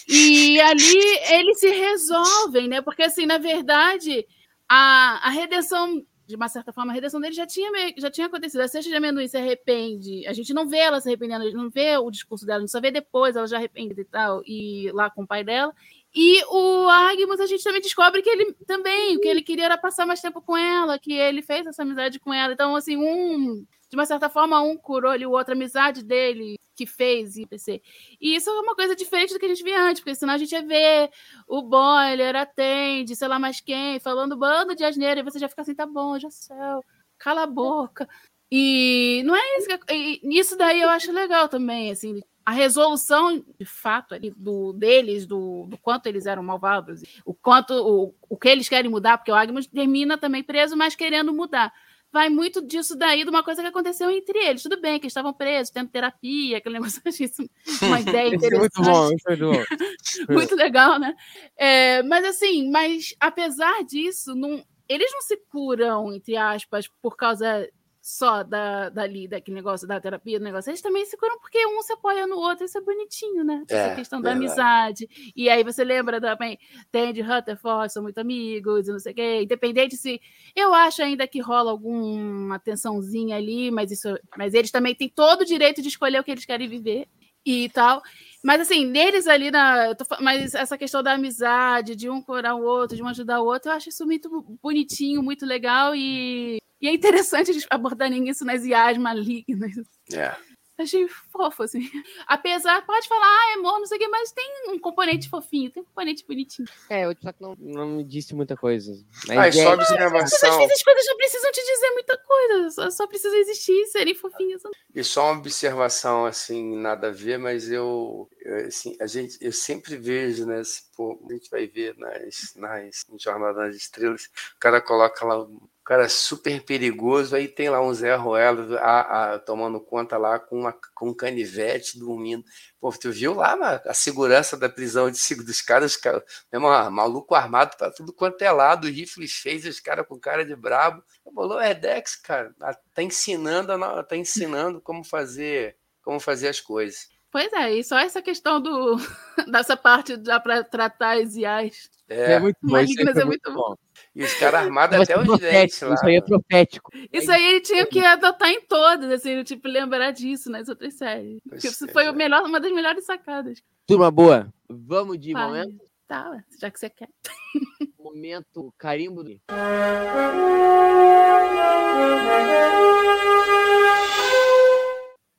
E ali eles se resolvem, né? Porque, assim, na verdade, a, a redenção de uma certa forma, a redenção dele já tinha, já tinha acontecido. A Seixas de Amendoim se arrepende. A gente não vê ela se arrependendo, a gente não vê o discurso dela, a gente só vê depois ela já arrependida e tal, e lá com o pai dela. E o Agmus, a gente também descobre que ele também, o que ele queria era passar mais tempo com ela, que ele fez essa amizade com ela. Então, assim, um, de uma certa forma, um curou ali o outro, a amizade dele que fez e PC. E isso é uma coisa diferente do que a gente via antes, porque senão a gente ia ver o Boiler, atende, sei lá mais quem, falando bando de asneira, e você já fica assim, tá bom, já céu, cala a boca. E não é isso que, isso daí eu acho legal também, assim, a resolução de fato ali do deles, do, do quanto eles eram malvados, o quanto o, o que eles querem mudar, porque o Agnes termina também preso, mas querendo mudar vai muito disso daí, de uma coisa que aconteceu entre eles. Tudo bem que eles estavam presos, tendo terapia, aquele [LAUGHS] negócio, isso uma [LAUGHS] ideia interessante. É muito bom, muito bom. [LAUGHS] muito legal, né? É, mas assim, mas apesar disso, não, eles não se curam, entre aspas, por causa só da, dali, daquele negócio da terapia, do negócio, eles também se curam porque um se apoia no outro, isso é bonitinho, né? É, Essa questão da amizade. E aí você lembra também, tem de Rutherford, são muito amigos, e não sei o quê. Independente se. Eu acho ainda que rola alguma tensãozinha ali, mas isso. Mas eles também têm todo o direito de escolher o que eles querem viver e tal. Mas assim, neles ali na. Mas essa questão da amizade, de um curar o outro, de um ajudar o outro, eu acho isso muito bonitinho, muito legal e e é interessante eles abordarem isso nas IAs malignas. É. Achei fofo, assim. [LAUGHS] Apesar, pode falar, ah, é amor, não sei o quê, mas tem um componente fofinho, tem um componente bonitinho. É, eu só que não, não me disse muita coisa. Mas ah, é, só observação. Às vezes as coisas não precisam te dizer muita coisa, só, só precisam existir, serem fofinhas. E só uma observação, assim, nada a ver, mas eu, eu assim, a gente, eu sempre vejo, né, se, pô, a gente vai ver nas, nas Jornada das Estrelas, o cara coloca lá cara super perigoso. Aí tem lá um Zé Ruelo a, a, tomando conta lá com, uma, com um canivete dormindo. Pô, tu viu lá a, a segurança da prisão de, dos caras, cara, mesmo, maluco armado para tudo quanto é lado, rifles fez os caras com cara de brabo. O Redex, cara, tá ensinando, tá ensinando como fazer, como fazer as coisas. Pois é, e só essa questão do, [LAUGHS] dessa parte já para tratar as IAs. É, é muito malignas, é muito bom. E os caras armados até os dentes lá. Isso aí é profético. Isso aí ele tinha que adotar em todas, assim, tipo, lembrar disso nas outras séries. Porque isso foi o melhor, uma das melhores sacadas. Turma boa, vamos de Vai. momento? Tá, já que você quer. [LAUGHS] Momento carimbo do.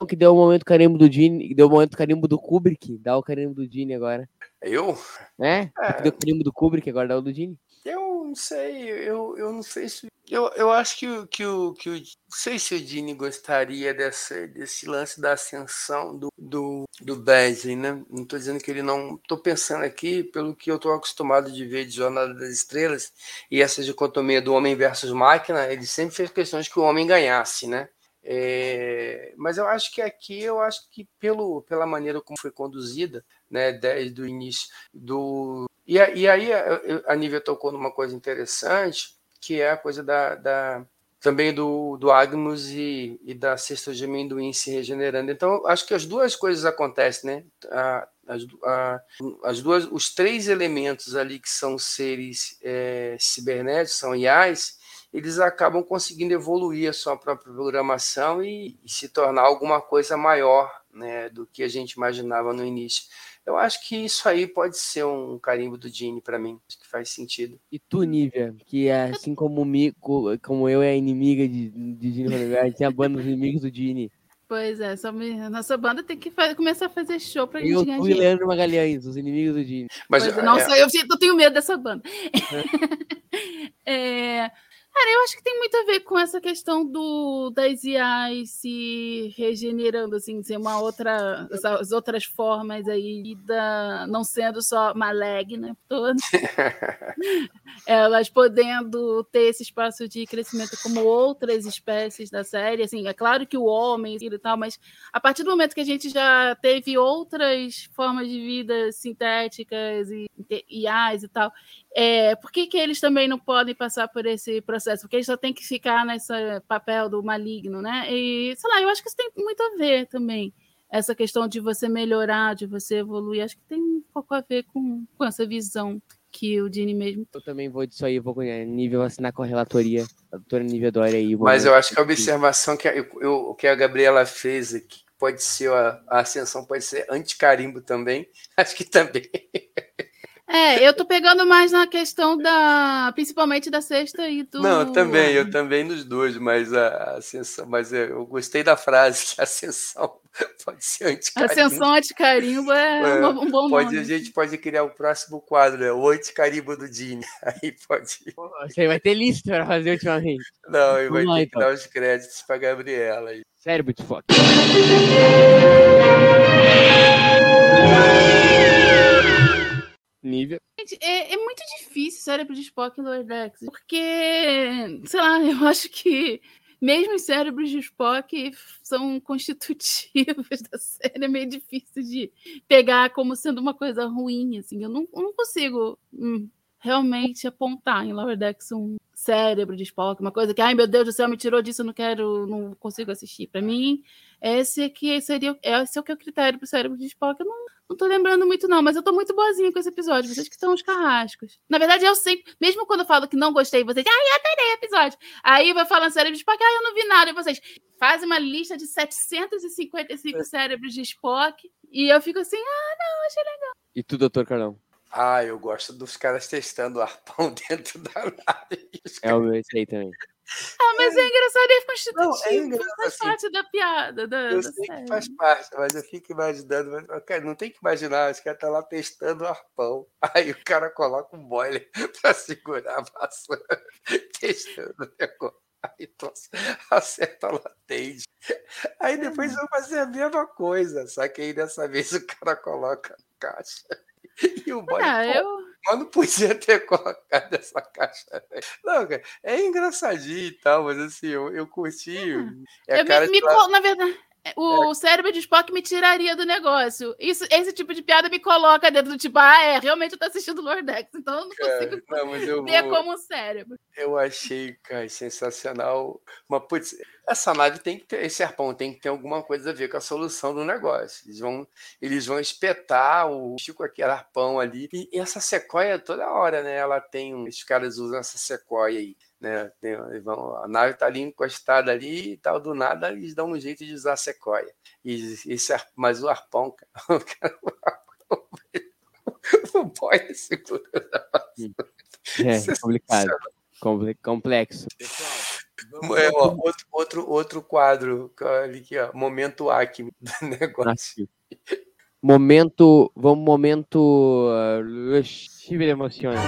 Que deu o momento carimbo do Dini, deu o momento carimbo do Kubrick, dá o carimbo do Dini agora. Eu? É? é. Deu o carimbo do Kubrick, agora dá o do Dini. Sei, eu, eu não sei se. Eu, eu acho que, o, que, o, que o. Não sei se o Dini gostaria dessa, desse lance da ascensão do, do, do Badley, né? Não estou dizendo que ele não. Estou pensando aqui, pelo que eu estou acostumado de ver de Jornada das Estrelas, e essa dicotomia do homem versus máquina, ele sempre fez questões que o homem ganhasse, né? É, mas eu acho que aqui, eu acho que pelo, pela maneira como foi conduzida, né, desde o início do. E, e aí a, a Nívia tocou numa coisa interessante, que é a coisa da, da também do, do Agmus e, e da cesta de amendoim se regenerando. Então, acho que as duas coisas acontecem, né? A, as, a, as duas, os três elementos ali que são seres é, cibernéticos, são IAs, eles acabam conseguindo evoluir a sua própria programação e, e se tornar alguma coisa maior né, do que a gente imaginava no início. Eu acho que isso aí pode ser um carimbo do Gene para mim, acho que faz sentido. E tu, Nívia, que é, assim como, mi, como eu é inimiga de, de Gene Rodrigues, tem a banda dos inimigos do Gene. Pois é, só me- a nossa banda tem que fa- começar a fazer show pra gente Eu, ganhar tu e. Leandro Magalhães, os inimigos do Gene. Mas Pois é, não, é, sei, eu, sinto- eu tenho medo dessa banda. É, [LAUGHS] cara, eu acho que tem muito a ver com essa questão do das IAs se regenerando, assim, ser uma outra, as outras formas aí da não sendo só maligna toda, [LAUGHS] elas podendo ter esse espaço de crescimento como outras espécies da série, assim, é claro que o homem e tal, mas a partir do momento que a gente já teve outras formas de vida sintéticas e IAs e tal, é, por que, que eles também não podem passar por esse processo? Porque eles só têm que ficar nesse papel do maligno, né? E, sei lá, eu acho que isso tem muito a ver também. Essa questão de você melhorar, de você evoluir, acho que tem um pouco a ver com, com essa visão que o Dini mesmo Eu também vou disso aí, vou com nível assinar com a relatoria, a doutora Nívia Dória aí. Mas eu acho que a observação que a, eu- eu- que a Gabriela fez aqui pode ser a, a ascensão pode ser anticarimbo também. [LAUGHS] Acho que também. É, eu tô pegando mais na questão da. Principalmente da sexta e do. Não, eu também, eu também nos dois, mas a, ascensão, mas eu, eu gostei da frase que a ascensão [LAUGHS] pode ser anticarimbo. Ascensão anticarimbo é, É, um bom Pode, nome. a gente pode criar o próximo quadro, né? O anticarimbo do Dini. [LAUGHS] Aí pode. Você aí vai ter lista pra fazer ultimamente. Não, aí vai lá, ter que então. dar os créditos pra Gabriela. aí. Cérebro de foco. [LAUGHS] Nívia. É, é muito difícil cérebro de Spock e Lower Decks, porque, sei lá, [LAUGHS] eu acho que mesmo os cérebros de Spock são constitutivos [LAUGHS] da série, é meio difícil de pegar como sendo uma coisa ruim, assim, eu não, eu não consigo hum, realmente apontar em Lower Decks um cérebro de Spock, uma coisa que, ai meu Deus do céu, me tirou disso, eu não quero, não consigo assistir. Para mim, esse aqui seria, esse é o que é o critério pro cérebro de Spock, eu não não tô lembrando muito, não, mas eu tô muito boazinha com esse episódio. Vocês que estão os carrascos. Na verdade, eu sempre, mesmo quando eu falo que não gostei, vocês, ai, eu adorei o episódio. Aí vai falando cérebro de Spock, ai, eu não vi nada. E vocês fazem uma lista de 755 cérebros de Spock. E eu fico assim, ah, não, achei legal. E tu, doutor Carlão? Ah, eu gosto dos caras testando o arpão [LAUGHS] dentro da nave. É o meu esse aí também. [LAUGHS] Ah, mas é engraçado, é constitutivo. Não, é engraçado, faz assim. parte da piada. Da, Eu da sei série. que faz parte, mas eu fico imaginando, mas, cara, não tem que imaginar, os caras estão lá testando o arpão. [LAUGHS] Aí o cara coloca um boiler [LAUGHS] para segurar a vassoura, testando o negócio. Aí tosse, acerta a latente. Aí depois vão fazer a mesma coisa, só que aí dessa vez o cara coloca a caixa. E o boiler. Ah, eu, mas não podia ter colocado essa caixa. Não, cara, é engraçadinho e tal, mas assim, eu, eu curti. É eu a me- me, lá- na verdade, o cérebro de Spock me tiraria do negócio. Isso, esse tipo de piada me coloca dentro do tipo, ah, é, realmente eu tô assistindo Lordex, então eu não cara, consigo não, eu, ver vou- como um cérebro. eu achei, cara, sensacional. Mas, putz, essa nave tem que ter, esse arpão tem que ter alguma coisa a ver com a solução do negócio. Eles vão, eles vão espetar o Chico aquele arpão ali. E, e essa sequoia toda hora, né? Ela tem, um- os caras usam essa sequoia aí. Né, tem- eles vão- a nave tá ali encostada ali e tal, do nada eles dão um jeito de usar a sequoia. E esse, mas o arpão, cara, o, cara, o arpão, o boy segurando a É, complicado. Comple- complexo. É, ó, outro, outro, outro quadro, aqui, ó, momento Acme [LAUGHS] do negócio. Momento. Vamos, momento. Uh, Chive emociona.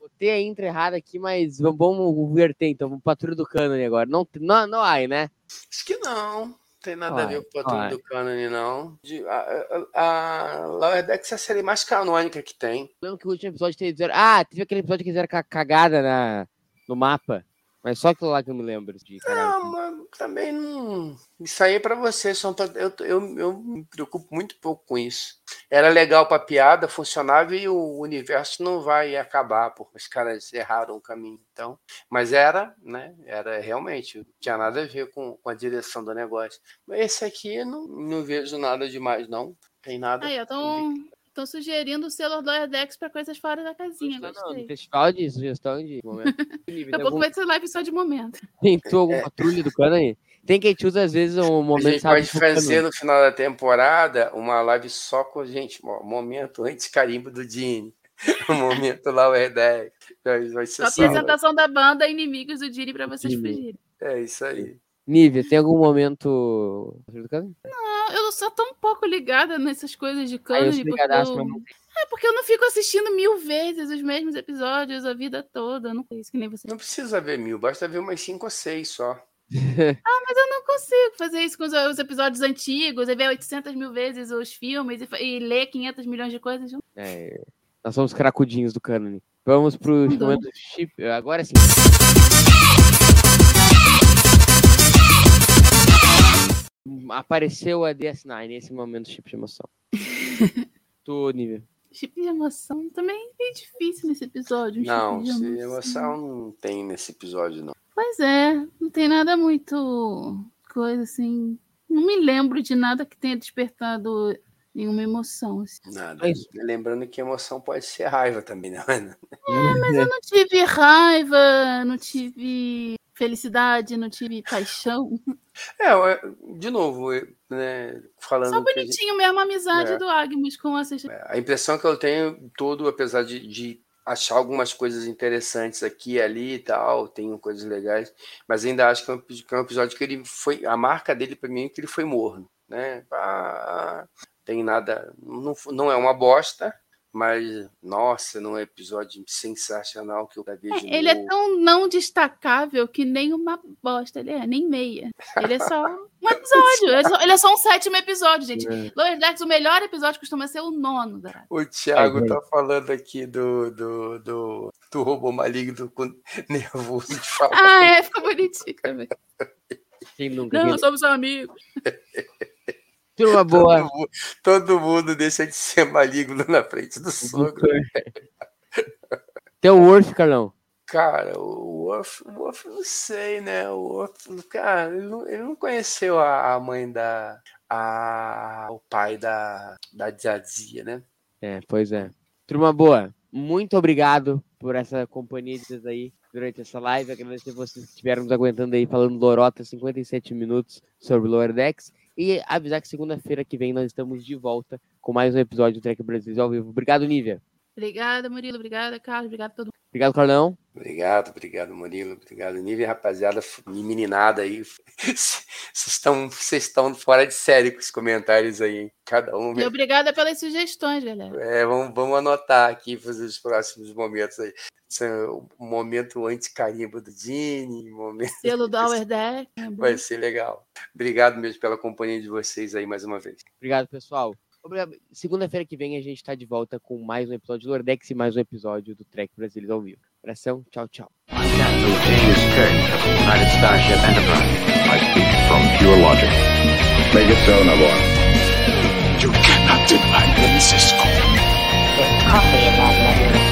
Botei a intro errada aqui, mas vamos, vamos verter então. Vamos patrulha do cânone agora. Não, não, não há, né? Acho que não. Não tem nada a Vai, ver com o Patrulha vai. do Cânone, não. De- a, a, a Lower Decks é a série mais canônica que tem. Lembro que o último episódio teve. Ah, teve aquele episódio que fizeram ca- cagada na, no mapa. Mas só aquilo lá que eu me lembro. De. Não, mas também não. Isso aí é pra você. São pra- eu, eu, eu me preocupo muito pouco com isso. Era legal pra piada, funcionava e o universo não vai acabar, porque os caras erraram o caminho. Então, mas era, né? Era realmente, não tinha nada a ver com, com a direção do negócio. Mas esse aqui eu não, não vejo nada demais, não. Tem nada. Aí, então, Estão sugerindo o selo do Dex para coisas fora da casinha. Não, não, Gostei. no festival de sugestão de momento. [LAUGHS] Daqui a pouco algum- vai ser live só de momento. [LAUGHS] Tem tu alguma patrulha do cano aí? Tem quem te usa às vezes um A momento, gente sabe? pode fazer no final da temporada uma live só com gente, ó, momento antes carimbo do Dini. O [LAUGHS] momento lá o Redec. Vai vai ser só. apresentação da banda Inimigos do Dini para vocês Dini. fugirem. É isso aí. Nívia, tem algum momento. Não, eu sou tão pouco ligada nessas coisas de cânone, eu... tem. É porque eu não fico assistindo mil vezes os mesmos episódios a vida toda. Eu não sei isso que nem você. Não precisa ver mil, basta ver umas cinco ou seis só. [LAUGHS] Mas eu não consigo fazer isso com os, os episódios antigos, e ver 800 mil vezes os filmes e, e ler 500 milhões de coisas. É, nós somos cracudinhos do cânone. Vamos dá. momento chip. Agora sim. Apareceu a DS9 nesse momento chip de emoção. [LAUGHS] tu, Nívia. Chip de emoção também é difícil nesse episódio. um chip Não, de se emoção não tem nesse episódio, não. Pois é, não tem nada muito coisa assim. Não me lembro de nada que tenha despertado nenhuma emoção. assim. Nada. É. Lembrando que emoção pode ser raiva também, né? Mas eu não tive raiva, não tive felicidade, não tive paixão. É, de novo, né, falando Só a gente- bonitinho mesmo a amizade É. do Agnes com a Sexta. A impressão que eu tenho todo, apesar de, de achar algumas coisas interessantes aqui e ali e tal, tem coisas legais, mas ainda acho que é um, que é um episódio que ele foi, a marca dele para mim é que ele foi morno, né? Ah, tem nada, não, não é uma bosta, mas nossa, não é um episódio sensacional que eu já vejo. Ele é tão não destacável que nem uma bosta ele é, nem meia. Ele é só um episódio. Ele é só, ele é só um sétimo episódio, gente. É. Lower Decks, o melhor episódio costuma ser o nono. Dourado. O Thiago É, tá falando aqui do, do, do, do robô maligno com nervoso de [LAUGHS] falar. Ah, é, ficou bonitinho também. Não, somos amigos. Turma boa. Todo, mu- todo mundo deixa de ser maligno na frente do sogro. Tem o Worth, Carlão. Cara, o Worf, o Worf não sei, né? O Worf, cara, ele não, ele não conheceu a, a mãe da. A, o pai da, da Jadzia, né? É, pois é. Turma boa, muito obrigado por essa companhia de vocês aí durante essa live. Agradecer vocês que estiveram nos aguentando aí falando lorota 57 minutos sobre Lower Decks. E avisar que segunda-feira que vem nós estamos de volta com mais um episódio do Trek Brasil ao vivo. Obrigado, Nívia. Obrigada, Murilo. Obrigada, Carlos. Obrigada a todo mundo. Obrigado, Carlão. Obrigado, obrigado, Murilo. Obrigado, Nível, rapaziada, meninada aí. [LAUGHS] Vocês estão, vocês estão fora de série com os comentários aí, hein? Cada um. E obrigada pelas sugestões, galera. É, vamos, vamos anotar aqui fazer os próximos momentos aí. O momento anti-carimbo do Dini, momento. [LAUGHS] Selo do Hour Deck. Vai ser legal. Obrigado mesmo pela companhia de vocês aí mais uma vez. Obrigado, pessoal. Segunda-feira que vem a gente está de volta com mais um episódio do Lower Decks e mais um episódio do Trek Brasileiros ao vivo. Abração, tchau, tchau. You cannot deny me, Cisco. There's coffee in that letter.